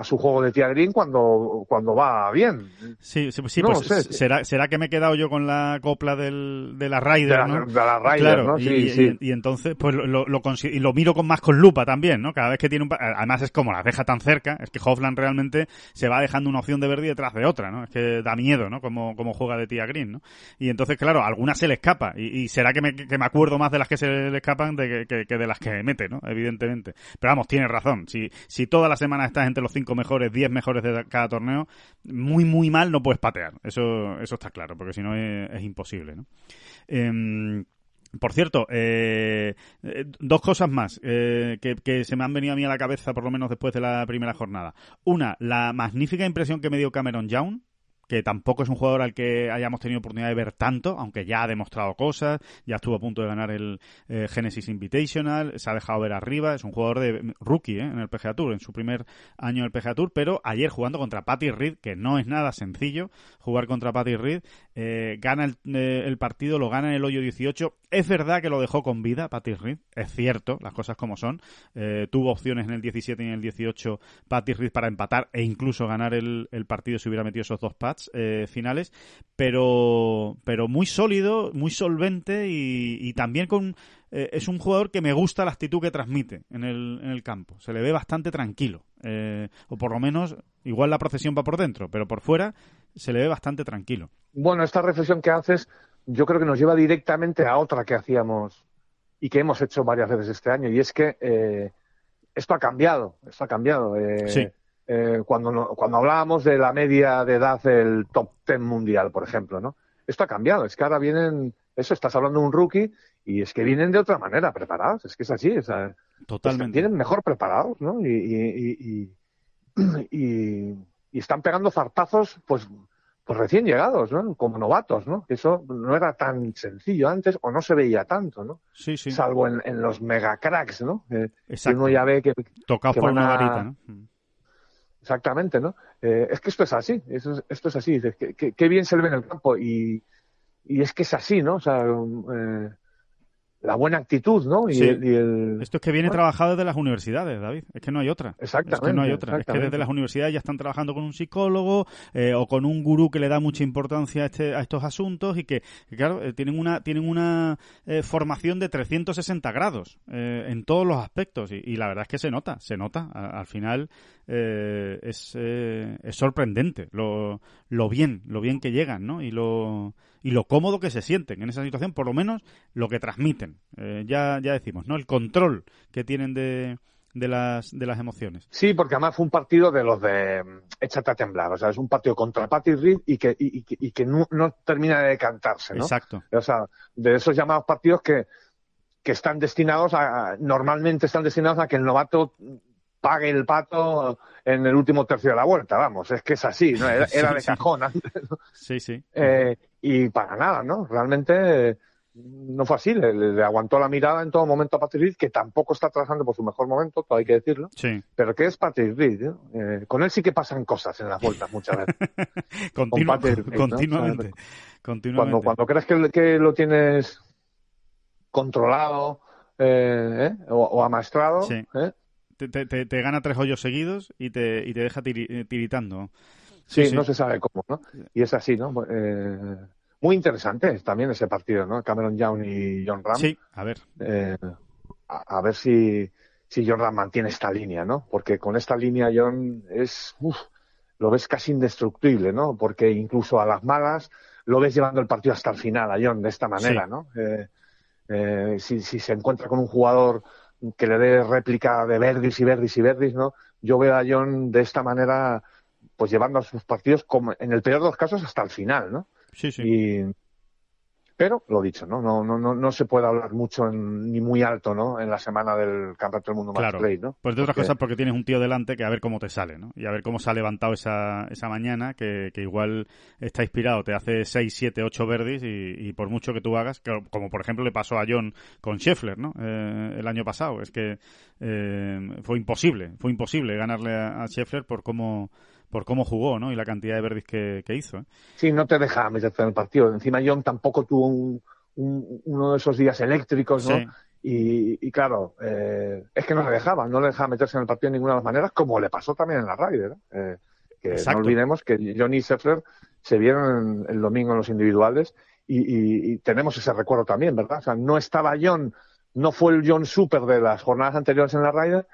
su juego de tía green cuando, cuando va bien. Sí, sí, pues será, será que me he quedado yo con la copla del, de la Ryder, ¿no? De la Ryder, ¿no? Sí, y, entonces, pues lo, lo, y lo miro con más con lupa también, ¿no? Cada vez que tiene un... Además es como la deja tan cerca, es que Hofland realmente se va dejando una opción de verde detrás de otra, ¿no? Es que da miedo, ¿no? Como, como juega de tía green, ¿no? Y entonces, claro, algunas se le escapa. Y, será que me, que me acuerdo más de las que se le escapan de que, que, de las que mete, ¿no? Evidentemente. Pero vamos, tiene razón. Si, si todas las semana estás entre los cinco mejores, diez mejores de cada torneo, muy, muy mal no puedes patear. Eso, eso está claro, porque si no es, imposible, ¿no? Em, por cierto, eh, eh, dos cosas más eh, que, que, se me han venido a mí a la cabeza, por lo menos después de la primera jornada. Una, la magnífica impresión que me dio Cameron Young, que tampoco es un jugador al que hayamos tenido oportunidad de ver tanto, aunque ya ha demostrado cosas, ya estuvo a punto de ganar el eh, Genesis Invitational, se ha dejado ver arriba, es un jugador de rookie eh, en el PGA Tour, en su primer año del PGA Tour, pero ayer jugando contra Patty Reed, que no es nada sencillo jugar contra Patty Reed, eh, gana el, partido, lo gana en el hoyo 18. Es verdad que lo dejó con vida Patty Reed, es cierto, las cosas como son. tuvo opciones en el 17 y en el 18 Patty Reed para empatar e incluso ganar el, partido si hubiera metido esos dos pads eh, finales, pero, pero muy sólido, muy solvente y, también con... Eh, es un jugador que me gusta la actitud que transmite en el, en el campo. Se le ve bastante tranquilo. Eh, o por lo menos, igual la procesión va por dentro, pero por fuera se le ve bastante tranquilo. Bueno, esta reflexión que haces yo creo que nos lleva directamente a otra que hacíamos y que hemos hecho varias veces este año, y es que esto ha cambiado, esto ha cambiado. sí eh, cuando, cuando hablábamos de la media de edad del top ten mundial, por ejemplo, ¿no? Esto ha cambiado, es que ahora vienen, eso, estás hablando de un rookie y es que vienen de otra manera preparados, es que es así, o sea, Totalmente. vienen mejor preparados, ¿no? Y, y, y, y, (clears throat) están pegando zarpazos, pues, pues recién llegados, ¿no? Como novatos, ¿no? Eso no era tan sencillo antes o no se veía tanto, ¿no? Sí, sí. Salvo en, en los mega cracks, ¿no? Eh, Exacto. uno ya ve que... Tocados por una varita, ¿no? Exactamente, ¿no? Eh, es que esto es así, esto es así, qué bien se le ve en el campo y, y es que es así, ¿no? O sea, eh, la buena actitud, ¿no? Y, Esto es que viene trabajado desde las universidades, David. Es que no hay otra. Exactamente. Es que no hay otra. Es que desde las universidades ya están trabajando con un psicólogo eh, o con un gurú que le da mucha importancia a, este, a estos asuntos y que, claro, eh, tienen una, tienen una eh, formación de 360 grados en todos los aspectos. Y, la verdad es que se nota, se nota. al final es, es sorprendente lo, lo bien, lo bien que llegan, ¿no? Y lo y lo cómodo que se sienten en esa situación, por lo menos lo que transmiten. Eh, ya, ya decimos, ¿no? El control que tienen de, de las, de las emociones. Sí, porque además fue un partido de los de mm, échate a temblar. O sea, es un partido contra Patty Reed y que, y, y que no, termina de decantarse, ¿no? Exacto. O sea, de esos llamados partidos que, que están destinados a, normalmente están destinados a que el novato pague el pato en el último tercio de la vuelta, vamos, es que es así, ¿no? Era, (laughs) de cajón antes, Sí, sí. Eh, y para nada, ¿no? Realmente no fue así, le, aguantó la mirada en todo momento a Patrick Reed, que tampoco está trabajando por su mejor momento, todo hay que decirlo. Sí. Pero que es Patrick Reed, ¿eh? Eh, con él sí que pasan cosas en las vueltas muchas veces. (laughs) continuamente. Cuando, cuando crees que, que lo tienes controlado eh, o, amaestrado, te, te, gana tres hoyos seguidos y te, y te deja tiritando. Sí, no se sabe cómo, ¿no? Y es así, ¿no? Muy interesante también ese partido, ¿no? Cameron Young y John Ram. Sí, a ver. Eh, a, ver si, si John Ram mantiene esta línea, ¿no? Porque con esta línea John es, uf, lo ves casi indestructible, ¿no? Porque incluso a las malas lo ves llevando el partido hasta el final a John de esta manera, ¿no? Eh, eh, si, si se encuentra con un jugador que le dé réplica de Verdis y Verdis y Verdis, ¿no? Yo veo a John de esta manera, pues llevando a sus partidos, como, en el peor de los casos, hasta el final, ¿no? Sí, sí. Pero, lo dicho, ¿no? No, no, no, no se puede hablar mucho ni muy alto, ¿no? En la semana del Campeonato del Mundo claro. Play, ¿no? Pues de otras cosas porque tienes un tío delante que a ver cómo te sale, ¿no? Y a ver cómo se ha levantado esa, esa mañana, que, que igual está inspirado, te hace 6, 7, 8 verdis y, por mucho que tú hagas, como por ejemplo le pasó a John con Scheffler, ¿no? Eh, el año pasado. Es que eh, fue imposible, fue imposible ganarle a, a Scheffler por cómo por cómo jugó, ¿no? Y la cantidad de verdis que, hizo. ¿eh? Sí, no te deja meterte en el partido. Encima John tampoco tuvo un, uno de esos días eléctricos, ¿no? Y, claro, eh, es que no le dejaba, no le dejaba meterse en el partido de ninguna de las maneras, como le pasó también en la Ryder. ¿eh? que no olvidemos que John y Seffler se vieron el domingo en los individuales y, y, tenemos ese recuerdo también, ¿verdad? O sea, no estaba John, no fue el John Super de las jornadas anteriores en la Ryder,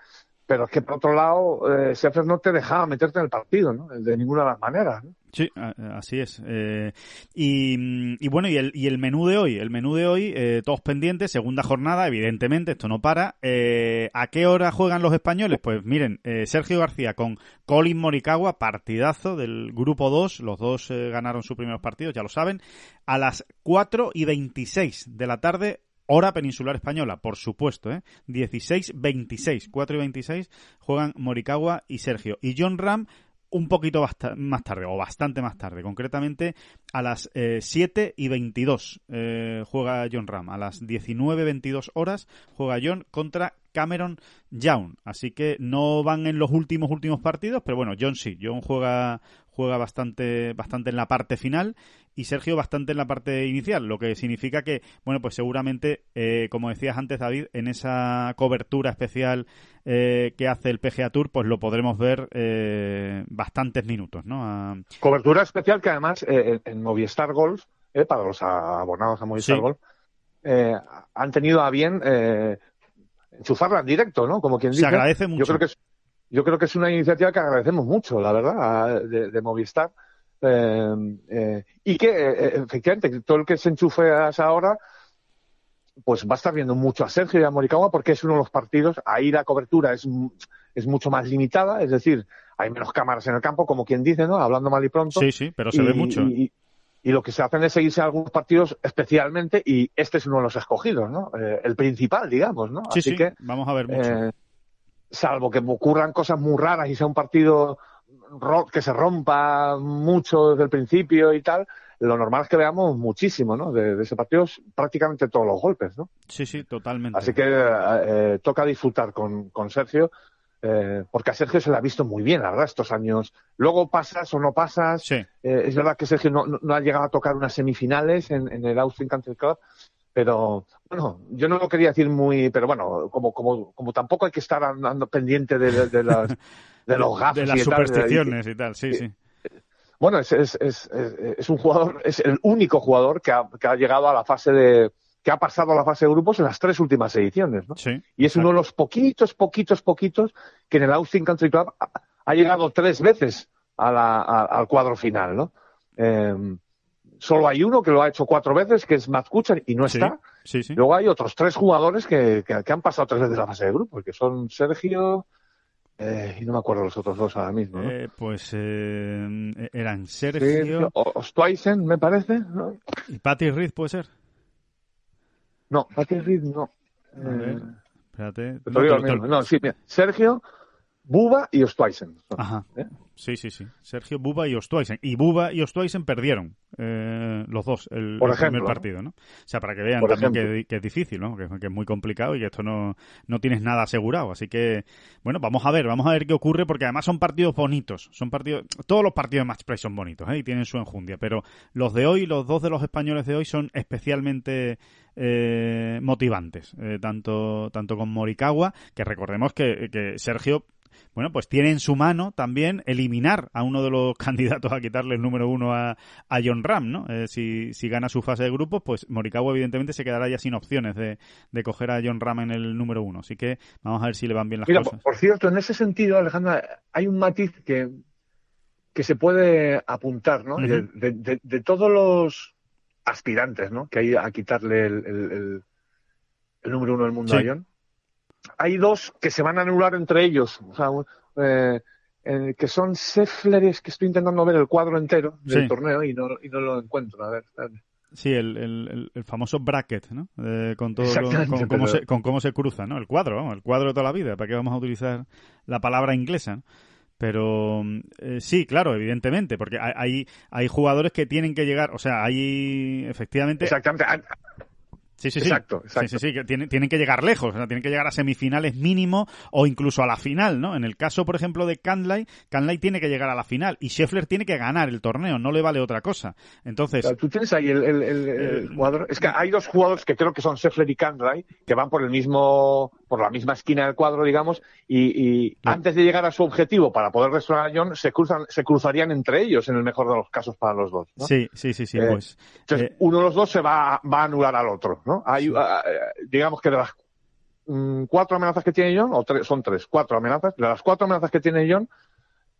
pero es que por otro lado, eh, no te dejaba meterte en el partido, ¿no? De ninguna de las maneras. ¿no? Sí, así es. Eh, y, bueno, y el, y el menú de hoy, el menú de hoy, eh, todos pendientes, segunda jornada, evidentemente, esto no para. Eh, ¿A qué hora juegan los españoles? Pues miren, eh, Sergio García con Colin Morikawa, partidazo del grupo 2, los dos ganaron sus primeros partidos, ya lo saben, a las 4 y 26 de la tarde, Hora peninsular española, por supuesto, ¿eh? 16-26, 4 y 26 juegan Morikawa y Sergio. Y John Ram un poquito más tarde, o bastante más tarde, concretamente a las 7 eh, y 22 eh, juega John Ram, a las 19-22 horas juega John contra Cameron Young, así que no van en los últimos últimos partidos, pero bueno, John sí, John juega juega bastante, bastante en la parte final y Sergio bastante en la parte inicial, lo que significa que, bueno, pues seguramente, eh, como decías antes, David, en esa cobertura especial eh, que hace el PGA Tour, pues lo podremos ver eh, bastantes minutos, ¿no? Cobertura especial que además en Movistar Golf, para los abonados a Movistar Golf, han tenido a bien enchufarla en directo, ¿no? Como quien dice. Se agradece mucho. Yo creo que es yo creo que es una iniciativa que agradecemos mucho, la verdad, de, Movistar. Eh, eh, y que eh, efectivamente todo el que se enchufe a esa hora pues va a estar viendo mucho a Sergio y a Morikawa porque es uno de los partidos, ahí la cobertura es, es mucho más limitada, es decir, hay menos cámaras en el campo, como quien dice, ¿no? Hablando mal y pronto. Sí, sí, pero se ve mucho. Y, lo que se hacen es seguirse algunos partidos especialmente y este es uno de los escogidos, ¿no? el principal, digamos, ¿no? Sí, Así sí, que, vamos a ver mucho salvo que ocurran cosas muy raras y sea un partido que se rompa mucho desde el principio y tal, lo normal es que veamos muchísimo, ¿no? De, ese partido prácticamente todos los golpes, ¿no? Sí, sí, totalmente. Así que eh, toca disfrutar con, con Sergio, eh, porque a Sergio se le ha visto muy bien, la verdad, estos años. Luego pasas o no pasas. Sí. Eh, es verdad que Sergio no, no, ha llegado a tocar unas semifinales en, en el Austin Country Club, pero bueno, yo no lo quería decir muy, pero bueno, como, como, como tampoco hay que estar andando pendiente de, de, las, de los gafos. (laughs) De las supersticiones y tal, sí, sí. Bueno, es, es, es, es, un jugador, es el único jugador que ha, que ha llegado a la fase de, que ha pasado a la fase de grupos en las tres últimas ediciones, ¿no? Sí, y es uno de los poquitos, poquitos, poquitos que en el Austin Country Club ha, llegado tres veces a la, al cuadro final, ¿no? Eh, solo hay uno que lo ha hecho cuatro veces, que es Matt Kuchar, y no está. Sí, sí. Luego hay otros tres jugadores que, que, han pasado tres veces la fase de grupo, que son Sergio, eh, y no me acuerdo los otros dos ahora mismo. ¿no? Eh, pues eh, eran Sergio. Ostweisen, me parece. ¿no? ¿Y Patty Reed puede ser? No, Patty Reed no. Ver, espérate. No, sí, Sergio, Buba y Ostweisen. Ajá. ¿Eh? Sí, sí, sí. Sergio Buba y Ostweisen. Y Buba y Ostweisen perdieron eh, los dos el, primer partido, ¿no? O sea, para que vean también que, es difícil, ¿no? Que, es muy complicado y que esto no, no tienes nada asegurado. Así que, bueno, vamos a ver, vamos a ver qué ocurre porque además son partidos bonitos. Son partidos, todos los partidos de Match son bonitos, ¿eh? Y tienen su enjundia. Pero los de hoy, los dos de los españoles de hoy son especialmente eh, motivantes. Eh, tanto, tanto con Morikawa, que recordemos que, que Sergio bueno, pues tiene en su mano también eliminar a uno de los (laughs) candidatos a quitarle el número uno a, a John Ram, ¿no? Eh, si, si, gana su fase de grupos, pues Morikawa evidentemente se quedará ya sin opciones de, de, coger a John Ram en el número uno. Así que vamos a ver si le van bien las cosas. Por, cierto, en ese sentido, Alejandra, hay un matiz que, que se puede apuntar, ¿no? de, de, todos los aspirantes, ¿no? Que hay a quitarle el, el, el, número uno del mundo a John hay dos que se van a anular entre ellos, o sea, eh, que son Seffleres, que estoy intentando ver el cuadro entero del torneo y no, y no lo encuentro. A ver, Sí, el, el, el, famoso bracket, ¿no? con todo con, cómo se, con cómo se cruza, ¿no? El cuadro, vamos, el cuadro de toda la vida. ¿Para qué vamos a utilizar la palabra inglesa? Pero eh, sí, claro, evidentemente, porque hay, hay jugadores que tienen que llegar, o sea, hay efectivamente. Exactamente. Sí, sí, sí. Exacto, exacto. Sí, sí, sí, que tienen, tienen que llegar lejos, o sea, tienen que llegar a semifinales mínimo o incluso a la final, ¿no? En el caso, por ejemplo, de Canlay, Canlay tiene que llegar a la final y Scheffler tiene que ganar el torneo, no le vale otra cosa. Entonces... tú tienes ahí el, el, el, jugador... Es que hay dos jugadores que creo que son Scheffler y Canlay que van por el mismo, por la misma esquina del cuadro, digamos, y, y antes de llegar a su objetivo para poder restaurar a John, se cruzan, se cruzarían entre ellos en el mejor de los casos para los dos, ¿no? Sí, sí, sí, sí, eh, pues... Entonces, eh, uno de los dos se va, va a anular al otro. Hay, ah, eh, digamos que de las mm, cuatro amenazas que tiene John, o tres, son tres, cuatro amenazas, de las cuatro amenazas que tiene John,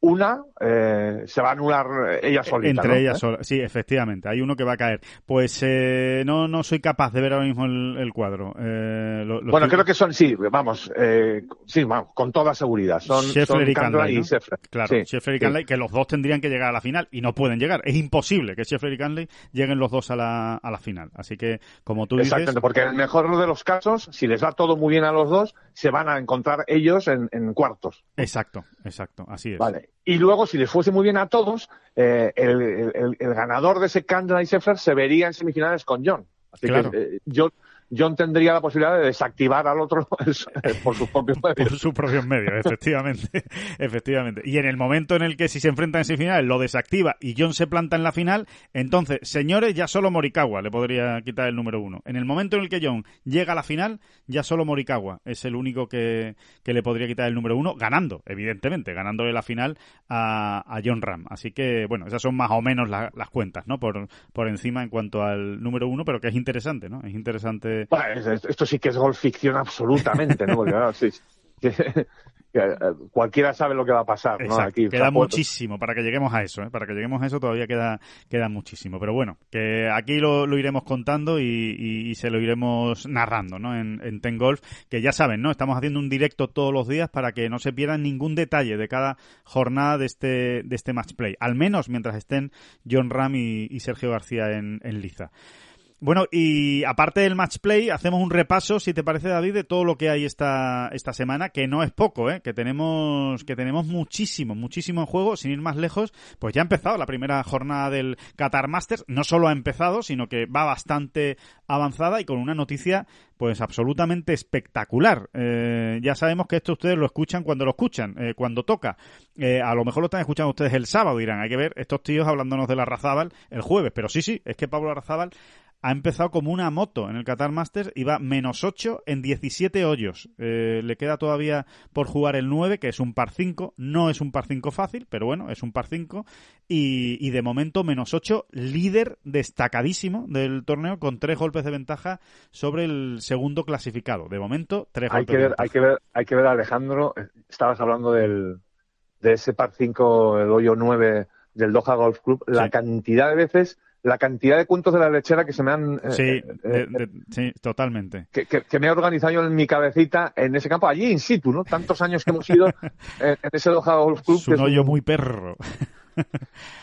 una eh, se va a anular ella solita. Entre ellas ¿Eh? sí, efectivamente. Hay uno que va a caer. Pues eh, no, no soy capaz de ver ahora mismo el, cuadro. Eh, bueno, creo que son, sí, vamos, eh, sí, vamos, con toda seguridad. Son, Scheffler y Canley. Claro, sí, Scheffler y Canley, que los dos tendrían que llegar a la final y no pueden llegar. Es imposible que Scheffler y Canley lleguen los dos a la, a la final. Así que, como tú dices. Exactamente, porque en el mejor de los casos, si les va todo muy bien a los dos, se van a encontrar ellos en, en cuartos. Exacto, exacto, así es. Vale. Y luego, si les fuese muy bien a todos, eh, el, el, ganador de ese Candela y Sheffer se vería en semifinales con John. Así que eh, yo, John tendría la posibilidad de desactivar al otro (laughs) por sus propios medios. Por sus propios medios, (laughs) efectivamente. efectivamente. Y en el momento en el que si se enfrentan en semifinales lo desactiva y John se planta en la final, entonces, señores, ya solo Morikawa le podría quitar el número uno. En el momento en el que John llega a la final, ya solo Morikawa es el único que, que le podría quitar el número uno, ganando, evidentemente, ganándole la final a, a John Ram. Así que, bueno, esas son más o menos las cuentas, ¿no? Por, por encima en cuanto al número uno, pero que es interesante, ¿no? Es interesante esto sí que es golf ficción absolutamente, ¿no? (laughs) Eh, cualquiera sabe lo que va a pasar. ¿no? Aquí, queda muchísimo para que lleguemos a eso, ¿eh? para que lleguemos a eso todavía queda, queda muchísimo. Pero bueno, que aquí lo, iremos contando y, se lo iremos narrando ¿no? en, en Ten Golf, que ya saben, ¿no? estamos haciendo un directo todos los días para que no se pierdan ningún detalle de cada jornada de este, de este match play, al menos mientras estén John Ram y, Sergio García en, en liza. Bueno, y aparte del match play, hacemos un repaso, si te parece, David, de todo lo que hay esta, esta semana, que no es poco, ¿eh? que tenemos, que tenemos muchísimo, muchísimo en juego, sin ir más lejos, pues ya ha empezado la primera jornada del Qatar Masters, no solo ha empezado, sino que va bastante avanzada y con una noticia pues absolutamente espectacular. Eh, ya sabemos que esto ustedes lo escuchan cuando lo escuchan, eh, cuando toca. Eh, a lo mejor lo están escuchando ustedes el sábado, dirán, hay que ver estos tíos hablándonos de la Razábal el jueves, pero sí, sí, es que Pablo Razábal ha empezado como una moto en el Qatar Masters y va menos 8 en 17 hoyos. Eh, le queda todavía por jugar el 9, que es un par 5. No es un par 5 fácil, pero bueno, es un par 5. Y, de momento menos 8, líder destacadísimo del torneo con tres golpes de ventaja sobre el segundo clasificado. De momento, tres hay golpes que ver, Hay que ver, hay que ver Alejandro, estabas hablando del, de ese par 5, el hoyo 9 del Doha Golf Club, la cantidad de veces la cantidad de cuentos de la lechera que se me han... Eh, sí, eh, eh, sí, totalmente. Que, que, me he organizado yo en mi cabecita en ese campo, allí in situ, ¿no? Tantos años que hemos ido (laughs) en, ese Doha Golf Club. Es un hoyo muy perro.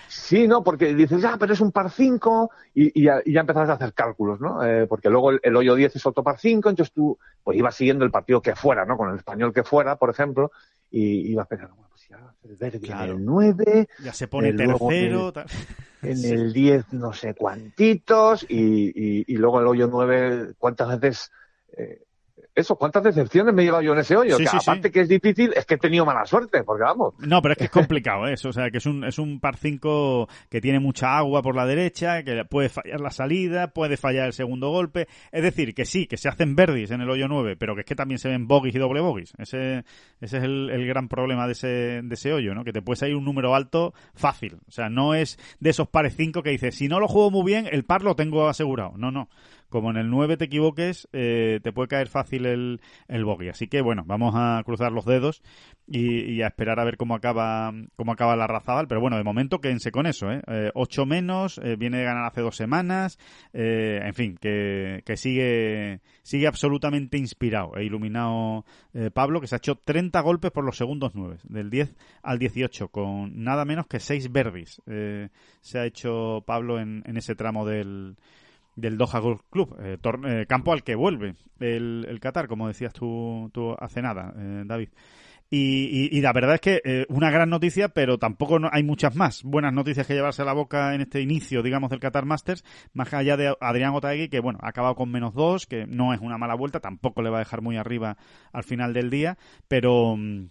Sí, no, porque dices, ya, pero es un par 5 y, ya, y, empezás a hacer cálculos, ¿no? porque luego el, hoyo 10 es otro par 5, entonces tú pues ibas siguiendo el partido que fuera, ¿no? Con el español que fuera, por ejemplo, y iba pensando, bueno, pues ya el Verdi en el 9. Ya se pone tercero. En, el 10 no sé cuantitos y, y, luego el hoyo 9, ¿cuántas veces eh, eso, ¿cuántas decepciones me he llevado yo en ese hoyo? que aparte que es difícil, es que he tenido mala suerte, porque vamos. No, pero es que es (laughs) complicado ¿eh? eso, o sea, que es un, es un par 5 que tiene mucha agua por la derecha, que puede fallar la salida, puede fallar el segundo golpe. Es decir, que sí, que se hacen verdis en el hoyo 9, pero que es que también se ven bogies y doble bogies. Ese, ese es el, el gran problema de ese, de ese hoyo, ¿no? Que te puede salir un número alto fácil. O sea, no es de esos pares 5 que dices, si no lo juego muy bien, el par lo tengo asegurado. No, no como en el 9 te equivoques, eh, te puede caer fácil el, el bogey. Así que bueno, vamos a cruzar los dedos y, a esperar a ver cómo acaba cómo acaba la Razabal. Pero bueno, de momento quédense con eso, ¿eh? eh ocho menos, eh, viene de ganar hace dos semanas, en fin, que, que, sigue, sigue absolutamente inspirado e iluminado Pablo, que se ha hecho 30 golpes por los segundos 9, del 10 al 18, con nada menos que 6 verdis. se ha hecho Pablo en, en ese tramo del del Doha Golf Club, eh, eh, campo al que vuelve el, el, Qatar, como decías tú, hace nada, eh, David. Y, y, la verdad es que una gran noticia, pero tampoco hay muchas más buenas noticias que llevarse a la boca en este inicio, digamos, del Qatar Masters, más allá de Adrián Otaegui, que bueno, ha acabado con menos dos, que no es una mala vuelta, tampoco le va a dejar muy arriba al final del día, pero mm,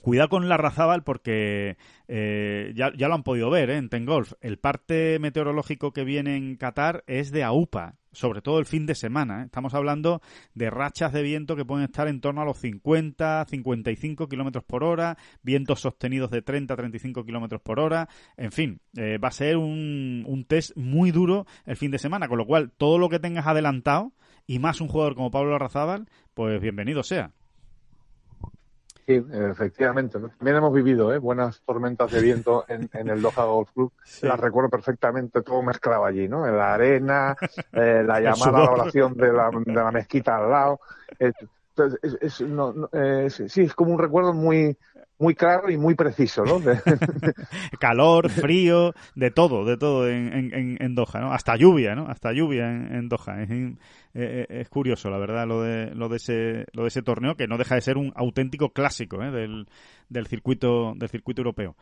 Cuidado con la Razábal porque eh, ya, lo han podido ver ¿eh? en Tengolf. El parte meteorológico que viene en Qatar es de AUPA, sobre todo el fin de semana. ¿eh? Estamos hablando de rachas de viento que pueden estar en torno a los 50, 55 kilómetros por hora, vientos sostenidos de 30, 35 kilómetros por hora. En fin, va a ser un, un test muy duro el fin de semana, con lo cual todo lo que tengas adelantado y más un jugador como Pablo Larrazábal, pues bienvenido sea. Sí, efectivamente. También hemos vivido ¿eh? buenas tormentas de viento en, el Doha Golf Club. (laughs) Las recuerdo perfectamente, todo mezclado allí, ¿no? En la arena, eh, la (laughs) llamada a la oración de la, de la mezquita al lado. Sí, es como un recuerdo muy, muy claro y muy preciso, ¿no? (laughs) Calor, frío, de todo, de todo en, en, en, Doha, ¿no? Hasta lluvia, ¿no? Hasta lluvia en, Doha. Es, eh, eh, es, curioso, la verdad, lo de, lo de ese, lo de ese torneo que no deja de ser un auténtico clásico ¿eh? del, del circuito, del circuito europeo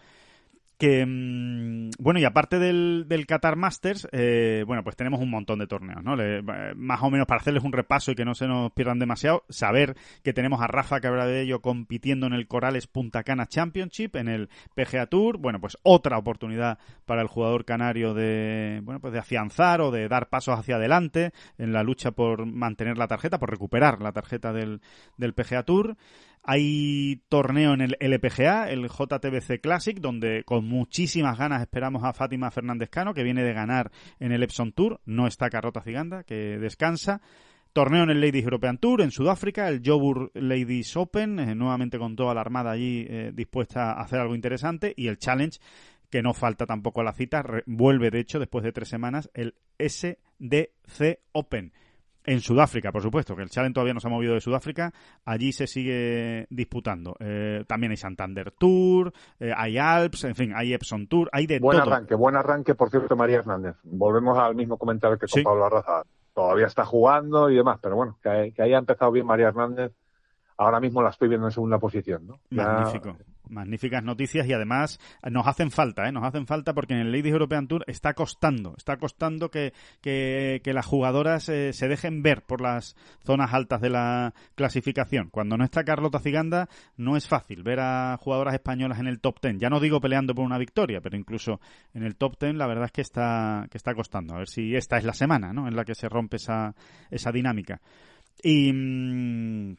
que mm, bueno y aparte del, del Qatar Masters eh, bueno pues tenemos un montón de torneos no eh, más o menos para hacerles un repaso y que no se nos pierdan demasiado saber que tenemos a Rafa que habla de ello compitiendo en el Corales Punta Cana Championship en el PGA Tour. Bueno pues otra oportunidad para el jugador canario de bueno pues de afianzar o de dar pasos hacia adelante en la lucha por mantener la tarjeta por recuperar la tarjeta del, del PGA Tour hay torneo en el LPGA, el JTBC Classic, donde con muchísimas ganas esperamos a Fátima Fernández Cano, que viene de ganar en el Epson Tour. No está Carrota Ciganda, que descansa. Torneo en el Ladies European Tour en Sudáfrica, el Joburg Ladies Open, eh, nuevamente con toda la armada allí eh, dispuesta a hacer algo interesante, y el Challenge, que no falta tampoco a la cita, vuelve de hecho después de tres semanas el SDC Open en Sudáfrica, por supuesto, que el Challenge todavía no se ha movido de Sudáfrica, allí se sigue disputando. Eh, también hay Santander Tour, eh, hay Alps, en fin, hay Epson Tour, hay de buen todo. arranque, buen arranque, por cierto, María Hernández. Volvemos al mismo comentario que con Pablo Arraza. Todavía está jugando y demás, pero bueno, que, que haya empezado bien María Hernández, ahora mismo la estoy viendo en segunda posición, ¿no? Magnífico magníficas noticias y además nos hacen falta, ¿eh? nos hacen falta porque en el Ladies European Tour está costando, está costando que, que, las jugadoras eh, se dejen ver por las zonas altas de la clasificación. Cuando no está Carlota Ciganda no es fácil ver a jugadoras españolas en el top ten. Ya no digo peleando por una victoria, pero incluso en el top ten la verdad es que está, que está costando. A ver si esta es la semana ¿no? en la que se rompe esa, esa dinámica. Y... Mm,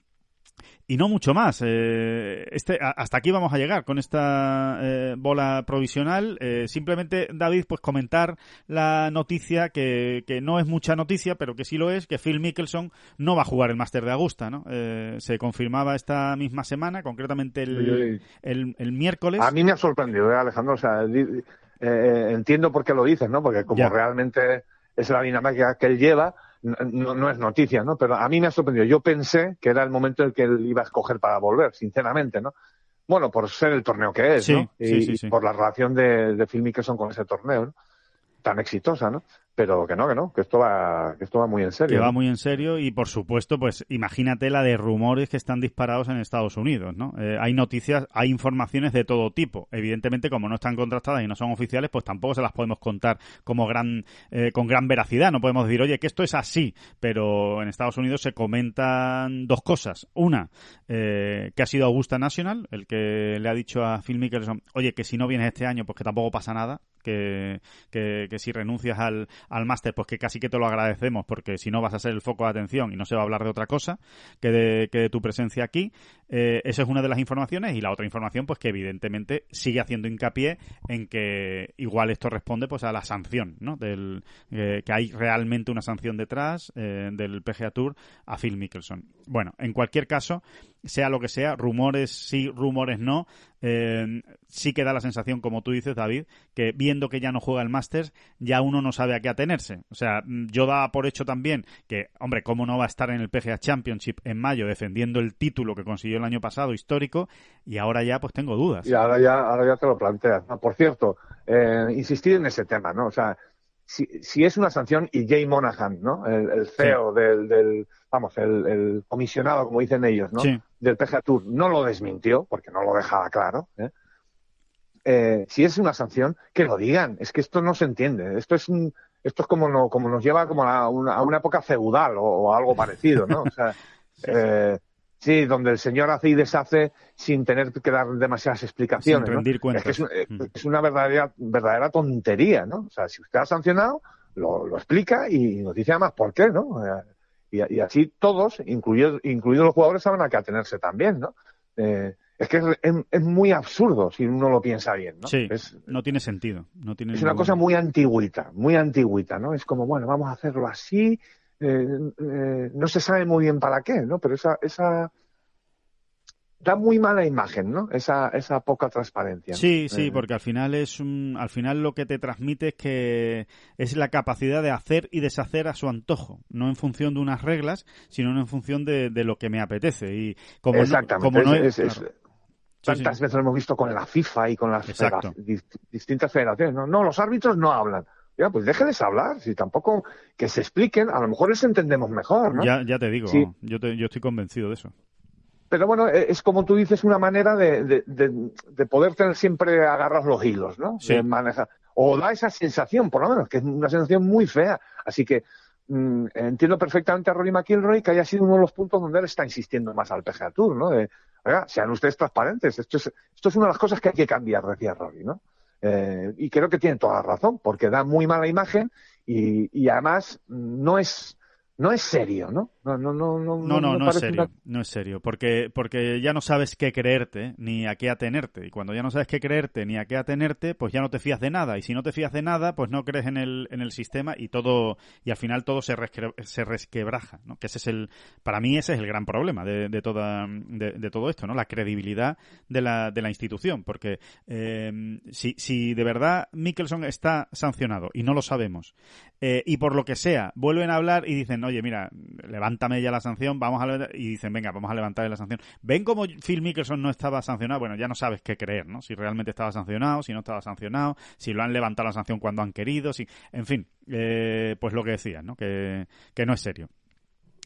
y no mucho más. Eh, este, hasta aquí vamos a llegar con esta eh, bola provisional. Eh, simplemente, David, pues comentar la noticia que, que, no es mucha noticia, pero que sí lo es, que Phil Mickelson no va a jugar el Máster de Augusta, ¿no? se confirmaba esta misma semana, concretamente el, el, miércoles. A mí me ha sorprendido, Alejandro. O sea, entiendo por qué lo dices, ¿no? Porque como realmente es la dinámica que él lleva, no, no, es noticia, ¿no? Pero a mí me ha sorprendido. Yo pensé que era el momento en que él iba a escoger para volver, sinceramente, ¿no? Bueno, por ser el torneo que es, ¿no? Y, por la relación de, de Phil Mickelson con ese torneo, ¿no? Tan exitosa, ¿no? Pero que no, que no, que esto va, que esto va muy en serio. Que va muy en serio y por supuesto, pues imagínate la de rumores que están disparados en Estados Unidos, ¿no? Eh, hay noticias, hay informaciones de todo tipo. Evidentemente, como no están contrastadas y no son oficiales, pues tampoco se las podemos contar como gran, eh, con gran veracidad. No podemos decir, oye, que esto es así, pero en Estados Unidos se comentan dos cosas. Una, eh, que ha sido Augusta National, el que le ha dicho a Phil Mickelson, oye, que si no vienes este año, pues que tampoco pasa nada, que, que, si renuncias al, al máster, pues que casi que te lo agradecemos, porque si no vas a ser el foco de atención y no se va a hablar de otra cosa que de, que de tu presencia aquí. Eh, esa es una de las informaciones y la otra información, pues que evidentemente sigue haciendo hincapié en que igual esto responde pues a la sanción, ¿no? Del, eh, que hay realmente una sanción detrás eh, del PGA Tour a Phil Mickelson. Bueno, en cualquier caso, sea lo que sea, rumores sí, rumores no, eh, sí que da la sensación, como tú dices, David, que viendo que ya no juega el Masters, ya uno no sabe a qué atenerse. O sea, mm, yo daba por hecho también que, hombre, ¿cómo no va a estar en el PGA Championship en mayo defendiendo el título que consiguió el año pasado, histórico? Y ahora ya, pues tengo dudas. Y ahora ya, ahora ya te lo planteas. por cierto, eh, insistir en ese tema, ¿no? O sea, si, si es una sanción y Jay Monahan, ¿no? El, CEO del, del, vamos, el, comisionado, como dicen ellos, ¿no? Del PGA Tour no lo desmintió, porque no lo dejaba claro. ¿eh? Eh, si es una sanción, que lo digan. Es que esto no se entiende. Esto es un, esto es como, no, como nos lleva como a una, a una época feudal o, algo parecido, ¿no? O sea, (laughs) eh, Sí, donde el señor hace y deshace sin tener que dar demasiadas explicaciones. Sin rendir ¿no? Es, es, una verdadera, verdadera tontería, ¿no? O sea, si usted ha sancionado, lo, lo explica y nos dice además por qué, ¿no? Y, y así todos, incluidos, incluidos los jugadores, saben a qué atenerse también, ¿no? Eh, es que es, es, muy absurdo si uno lo piensa bien, ¿no? Sí, no tiene sentido. No tiene es una cosa muy antigüita, muy antigüita, ¿no? Es como, bueno, vamos a hacerlo así, eh, eh, no se sabe muy bien para qué, ¿no? Pero esa, esa da muy mala imagen, ¿no? Esa, esa poca transparencia. Sí, sí, eh. porque al final es un, al final lo que te transmite es que es la capacidad de hacer y deshacer a su antojo, no en función de unas reglas, sino en función de, lo que me apetece y como Exactamente. No, es, tantas veces lo hemos visto con la FIFA y con las distintas federaciones. ¿no? no, los árbitros no hablan. Ya, pues déjenles hablar, si tampoco que se expliquen, a lo mejor les entendemos mejor, ¿no? Ya, ya te digo, yo, yo estoy convencido de eso. Pero bueno, e, es como tú dices, una manera de, de, de, poder tener siempre agarrar los hilos, ¿no? Sí. Manejar. O da esa sensación, por lo menos, que es una sensación muy fea. Así que mm, entiendo perfectamente a Rory McIlroy que haya sido uno de los puntos donde él está insistiendo más al PGA Tour, ¿no? De, oiga, sean ustedes transparentes. Esto es, esto es una de las cosas que hay que cambiar, decía Rory, ¿no? Eh, y creo que tiene toda la razón, porque da muy mala imagen y, y además no es no es serio, ¿no? No, no, no, no, no, no, no es serio, no es serio, porque, porque ya no sabes qué creerte ni a qué atenerte, y cuando ya no sabes qué creerte ni a qué atenerte, pues ya no te fías de nada, y si no te fías de nada, pues no crees en el, en el sistema y todo, y al final todo se, se resquebraja, ¿no? Que ese es el, para mí ese es el gran problema de, de toda, de, todo esto, ¿no? La credibilidad de la, de la institución, porque eh, si, si de verdad Mickelson está sancionado y no lo sabemos, eh, y por lo que sea, vuelven a hablar y dicen, oye, mira, levántame ya la sanción, vamos a y dicen, venga, vamos a levantar la sanción. ¿Ven cómo Phil Mickelson no estaba sancionado? Bueno, ya no sabes qué creer, ¿no? Si realmente estaba sancionado, si no estaba sancionado, si lo han levantado la sanción cuando han querido, si, en fin, eh, pues lo que decían, ¿no? Que, que no es serio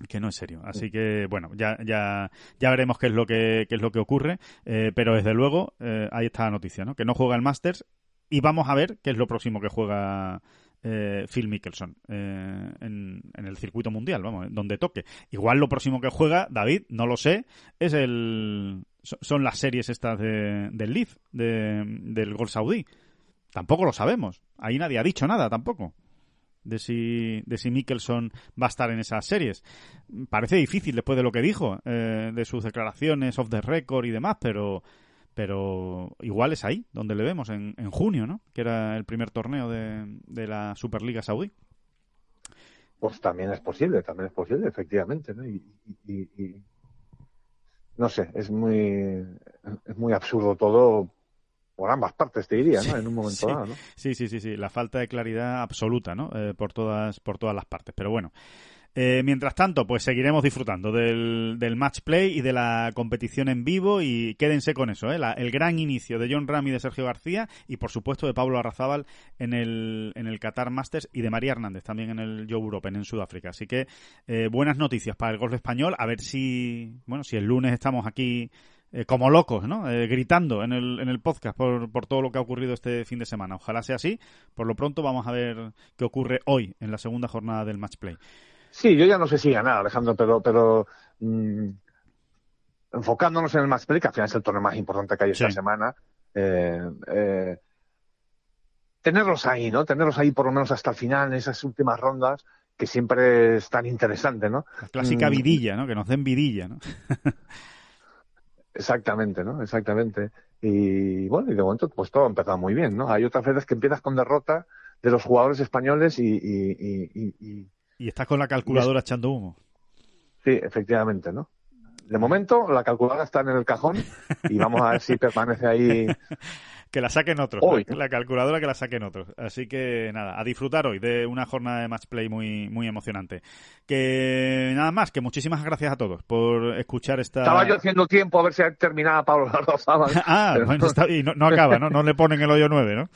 que no es serio. Así que bueno, ya ya ya veremos qué es lo que qué es lo que ocurre, eh, pero desde luego eh, ahí está la noticia, ¿no? Que no juega el Masters y vamos a ver qué es lo próximo que juega eh, Phil Mickelson eh, en, el circuito mundial, vamos, donde toque. Igual lo próximo que juega, David, no lo sé, es el son las series estas de, del Leaf, de, del Gol Saudí. Tampoco lo sabemos. Ahí nadie ha dicho nada tampoco de si, de si Mickelson va a estar en esas series. Parece difícil después de lo que dijo, eh, de sus declaraciones off the record y demás, pero pero igual es ahí donde le vemos, en, en junio, ¿no? Que era el primer torneo de, de la Superliga Saudí. Pues también es posible, también es posible, efectivamente, ¿no? Y, no sé, es muy, es muy absurdo todo por ambas partes, te diría, ¿no? En un momento sí, dado, ¿no? Sí, sí, sí, sí, la falta de claridad absoluta, ¿no? Eh, por todas, por todas las partes. Pero bueno, Eh, mientras tanto, pues seguiremos disfrutando del, del match play y de la competición en vivo y quédense con eso, ¿eh? el gran inicio de John Ram y de Sergio García y por supuesto de Pablo Arrazábal en el, en el Qatar Masters y de María Hernández también en el Joe Europe en Sudáfrica. Así que eh, buenas noticias para el golf español. A ver si, bueno, si el lunes estamos aquí eh, como locos, ¿no? Eh, gritando en el, en el podcast por, por todo lo que ha ocurrido este fin de semana. Ojalá sea así. Por lo pronto vamos a ver qué ocurre hoy en la segunda jornada del match play. Sí, yo ya no sé si ganar, Alejandro, pero, pero mm, enfocándonos en el match play, que al final es el torneo más importante que hay esta semana, eh, eh, tenerlos ahí, ¿no? Tenerlos ahí por lo menos hasta el final, en esas últimas rondas, que siempre es tan interesante, ¿no? La clásica mm. vidilla, ¿no? Que nos den vidilla, ¿no? (laughs) Exactamente, ¿no? Exactamente. Y bueno, y de momento pues todo ha empezado muy bien, ¿no? Hay otras veces que empiezas con derrota de los jugadores españoles y... Y, y, y, estás con la calculadora echando humo. Sí, efectivamente, ¿no? De momento la calculadora está en el cajón y vamos a ver si permanece ahí (laughs) que la saquen otros. La, calculadora que la saquen otros. Así que nada, a disfrutar hoy de una jornada de match play muy, muy emocionante. Que nada más, que muchísimas gracias a todos por escuchar esta. Estaba yo haciendo tiempo a ver si terminaba Pablo (laughs) ah, bueno, está, y no, no acaba, ¿no? No le ponen el hoyo 9, ¿no?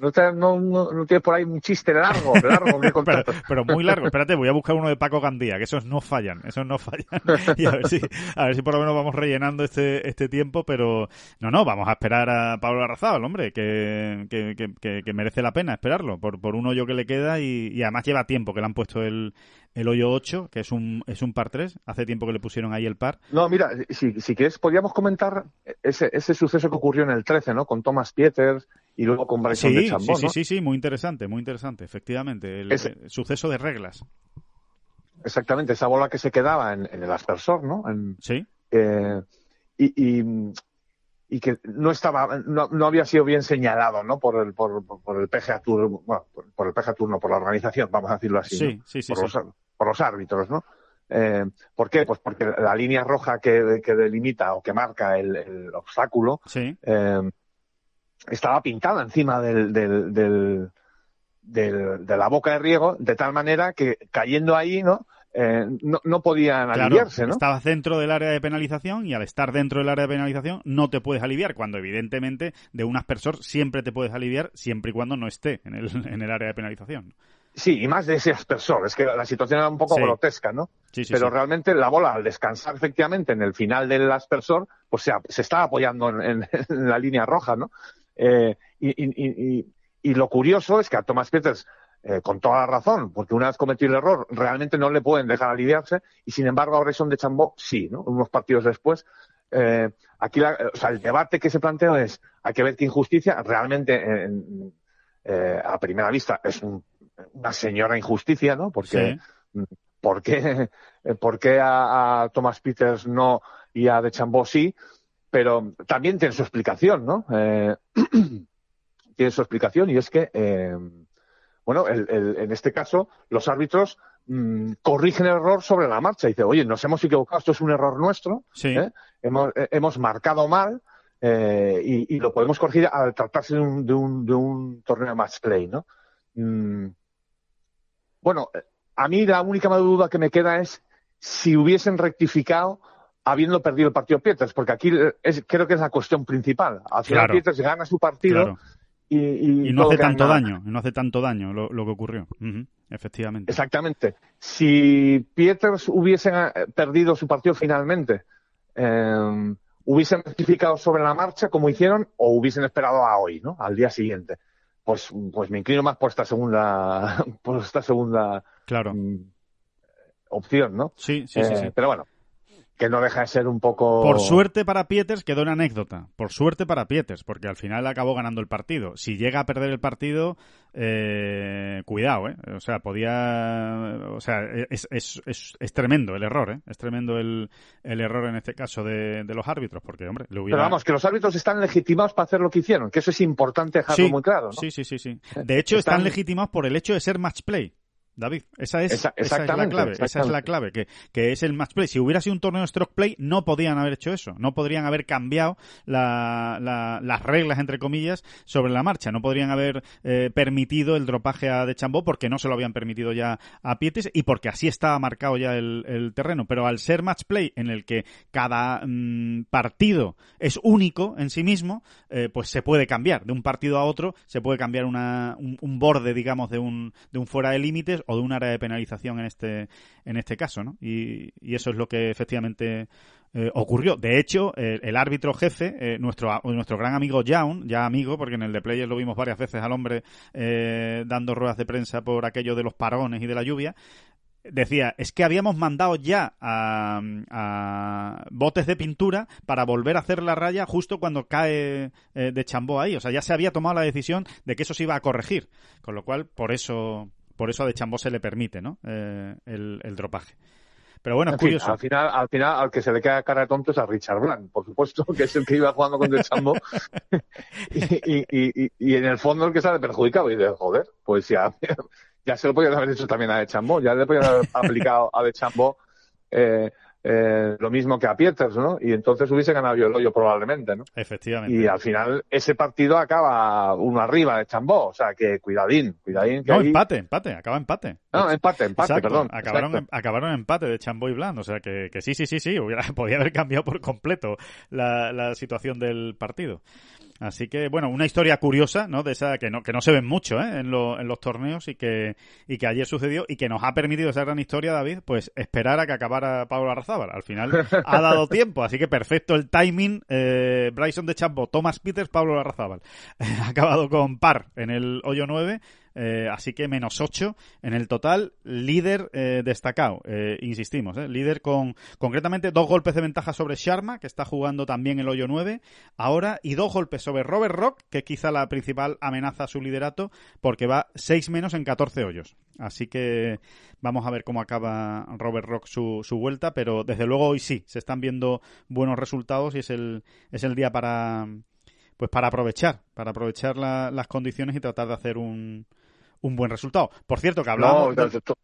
No, no, no, tienes por ahí un chiste largo, largo (laughs) pero, pero, muy largo. Espérate, voy a buscar uno de Paco Gandía, que esos no fallan, esos no fallan. (laughs) Y a ver si, a ver si por lo menos vamos rellenando este, este tiempo, pero no, no, vamos a esperar a Pablo Arrazabal, hombre, que, que, que, que, merece la pena esperarlo por, por un hoyo que le queda y, y además lleva tiempo que le han puesto el, el hoyo 8, que es un, es un par 3. Hace tiempo que le pusieron ahí el par. No, mira, si, si quieres, podríamos comentar ese, ese suceso que ocurrió en el 13, ¿no? Con Thomas Pieters y luego con Bryson de Chambon, sí, sí, sí, sí, muy interesante, muy interesante, efectivamente. El, suceso de reglas. Exactamente, esa bola que se quedaba en, el aspersor, ¿no? sí. Eh, y, y, que no estaba, no, no, había sido bien señalado, ¿no? Por el, por, por el PGA Tour, bueno, por, el PGA Tour, no, por la organización, vamos a decirlo así. Sí, sí, sí, por, Los, por, Los, árbitros, ¿no? Eh, ¿Por qué? Pues porque la línea roja que, que delimita o que marca el, el obstáculo eh, estaba pintada encima del, del, del, de la boca de riego, de tal manera que cayendo ahí, ¿no? Eh, no, no, podían aliviarse, ¿no? Estabas dentro del área de penalización y al estar dentro del área de penalización no te puedes aliviar, cuando evidentemente de un aspersor siempre te puedes aliviar siempre y cuando no esté en el, (laughs) en el área de penalización. Sí, y más de ese aspersor. Es que la situación era un poco grotesca, ¿no? Sí, sí, Pero realmente la bola, al descansar efectivamente en el final del aspersor, pues se, se estaba apoyando en, (laughs) en, la línea roja, ¿no? Eh, y, y, lo curioso es que a Thomas Peters, eh, con toda la razón, porque una vez cometido el error, realmente no le pueden dejar aliviarse, y sin embargo a Grayson de Chambó sí, ¿no? Unos partidos después. Eh, aquí o sea, el debate que se plantea es, hay que ver qué injusticia, realmente a primera vista es una señora injusticia, ¿no? Porque, ¿por qué, por qué a, a, Thomas Peters no y a De Chambó sí? pero también tiene su explicación, ¿no? Eh, (clears throat) tiene su explicación y es que, eh, bueno, en este caso, los árbitros mm, corrigen el error sobre la marcha. Dice, oye, nos hemos equivocado, esto es un error nuestro, ¿eh? hemos, hemos, marcado mal y, y, lo podemos corregir al tratarse de un, de un, de un torneo de match play, ¿no? Mm, bueno, a mí la única duda que me queda es si hubiesen rectificado habiendo perdido el partido Pieters, porque aquí es, creo que es la cuestión principal. Al final Pieters gana su partido y, no hace tanto daño, no hace tanto daño lo, que ocurrió. Efectivamente. Exactamente. Si Pieters hubiesen eh, perdido su partido finalmente, eh, hubiesen rectificado sobre la marcha como hicieron o hubiesen esperado a hoy, ¿no? Al día siguiente. Pues, pues me inclino más por esta segunda, (laughs) por esta segunda claro. Mm, opción, ¿no? Sí, sí, sí, sí. Pero bueno, que no deja de ser un poco... Por suerte para Pieters quedó una anécdota. Por suerte para Pieters, porque al final acabó ganando el partido. Si llega a perder el partido, eh, cuidado, ¿eh? O sea, podía... O sea, es, es, es, es tremendo el error, ¿eh? Es tremendo el, el error en este caso de, de los árbitros, porque, hombre, le hubiera... Pero vamos, que los árbitros están legitimados para hacer lo que hicieron, que eso es importante dejarlo muy claro, ¿no? Sí, sí, sí, sí. De hecho, están... están legitimados por el hecho de ser match play. David. Esa es, esa, es la clave. Esa es la clave, que, que es el match play. Si hubiera sido un torneo de stroke play, no podían haber hecho eso. No podrían haber cambiado las reglas, entre comillas, sobre la marcha. No podrían haber eh, permitido el dropaje a De Chambó porque no se lo habían permitido ya a Pietes y porque así estaba marcado ya el, terreno. Pero al ser match play en el que cada mm, partido es único en sí mismo, eh, pues se puede cambiar. De un partido a otro se puede cambiar una, un, borde, digamos, de un, de un fuera de límites o de un área de penalización en este, en este caso, ¿no? Y, y eso es lo que efectivamente eh, ocurrió. De hecho, el árbitro jefe, eh, nuestro, nuestro gran amigo Jaun, ya amigo, porque en el de Players lo vimos varias veces al hombre eh, dando ruedas de prensa por aquello de los parones y de la lluvia, decía, es que habíamos mandado ya a, botes de pintura para volver a hacer la raya justo cuando cae de Chambó ahí. O sea, ya se había tomado la decisión de que eso se iba a corregir. Con lo cual, por eso, por eso a de Chambó se le permite ¿no? el, el dropaje. Pero bueno, es curioso. al final, al final, al que se le queda cara de tonto es a Richard Blanc, por supuesto, que es el que iba jugando con el Chambo. (laughs) y, y, y, en el fondo el que sale perjudicado. Y dice, joder, pues ya, ya se lo podían haber hecho también a De Chambo, ya le podían haber aplicado a De Chambo eh, eh, lo mismo que a Pieters, ¿no? Y entonces hubiese ganado yo el hoyo probablemente, ¿no? Efectivamente. Y al final ese partido acaba uno arriba de Chambó, o sea que cuidadín, cuidadín. no, empate, empate, acaba empate. No, empate, empate, perdón. Acabaron, acabaron empate de Chambó y Bland, o sea que, que sí, sí, sí, sí, hubiera, (laughs) podía haber cambiado por completo la, la situación del partido. Así que, bueno, una historia curiosa, ¿no? De esa que no, que no se ven mucho, ¿eh? En, en los torneos y que, y que ayer sucedió y que nos ha permitido esa gran historia, David, pues esperar a que acabara Pablo Arrazábal. Al final ha dado (laughs) tiempo, así que perfecto el timing. Eh, Bryson de Chambo, Thomas Peters, Pablo Arrazábal. (laughs) ha acabado con par en el hoyo 9 eh, así que menos 8 en el total. Líder eh, destacado, eh, insistimos, líder con concretamente dos golpes de ventaja sobre Sharma, que está jugando también el hoyo 9 ahora, y dos golpes sobre Robert Rock, que quizá la principal amenaza a su liderato, porque va 6 menos en 14 hoyos. Así que vamos a ver cómo acaba Robert Rock su, su vuelta, pero desde luego hoy sí, se están viendo buenos resultados y es el, es el día para pues para aprovechar, para aprovechar las condiciones y tratar de hacer un, un buen resultado. Por cierto, que hablamos...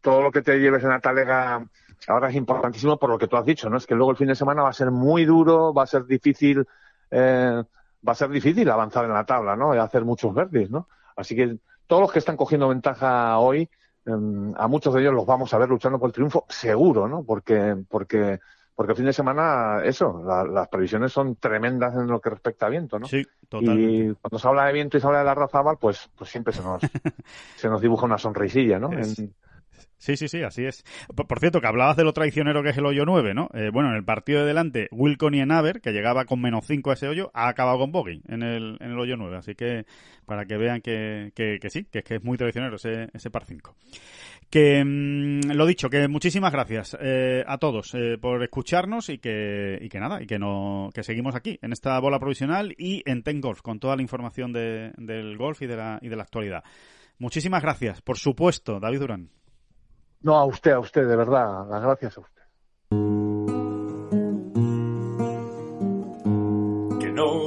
todo lo que te lleves en la talega ahora es importantísimo por lo que tú has dicho, ¿no? Es que luego el fin de semana va a ser muy duro, va a ser difícil, eh, va a ser difícil avanzar en la tabla, ¿no? Y hacer muchos verdes, ¿no? Así que todos los que están cogiendo ventaja hoy, em, a muchos de ellos los vamos a ver luchando por el triunfo, seguro, ¿no? Porque, porque porque el fin de semana, eso, las previsiones son tremendas en lo que respecta a viento, ¿no? Sí, totalmente. Y cuando se habla de viento y se habla de la raza pues, pues siempre se nos, (laughs) se nos dibuja una sonrisilla, ¿no? Sí, sí, sí, así es. Por, cierto, que hablabas de lo traicionero que es el hoyo 9, ¿no? Eh, bueno, en el partido de delante, Wilcon y Enaver, que llegaba con menos 5 a ese hoyo, ha acabado con bogey en el, en el hoyo 9. Así que para que vean que, que, sí, que es que es muy traicionero ese, ese par 5. Que mm, lo dicho, que muchísimas gracias eh, a todos eh, por escucharnos y que, y que nada, y que, no, que seguimos aquí en esta bola provisional y en Ten Golf con toda la información de, del golf y de, la, y de la actualidad. Muchísimas gracias, por supuesto, David Durán. No, a usted, a usted, de verdad, las gracias a usted.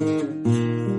Thank you.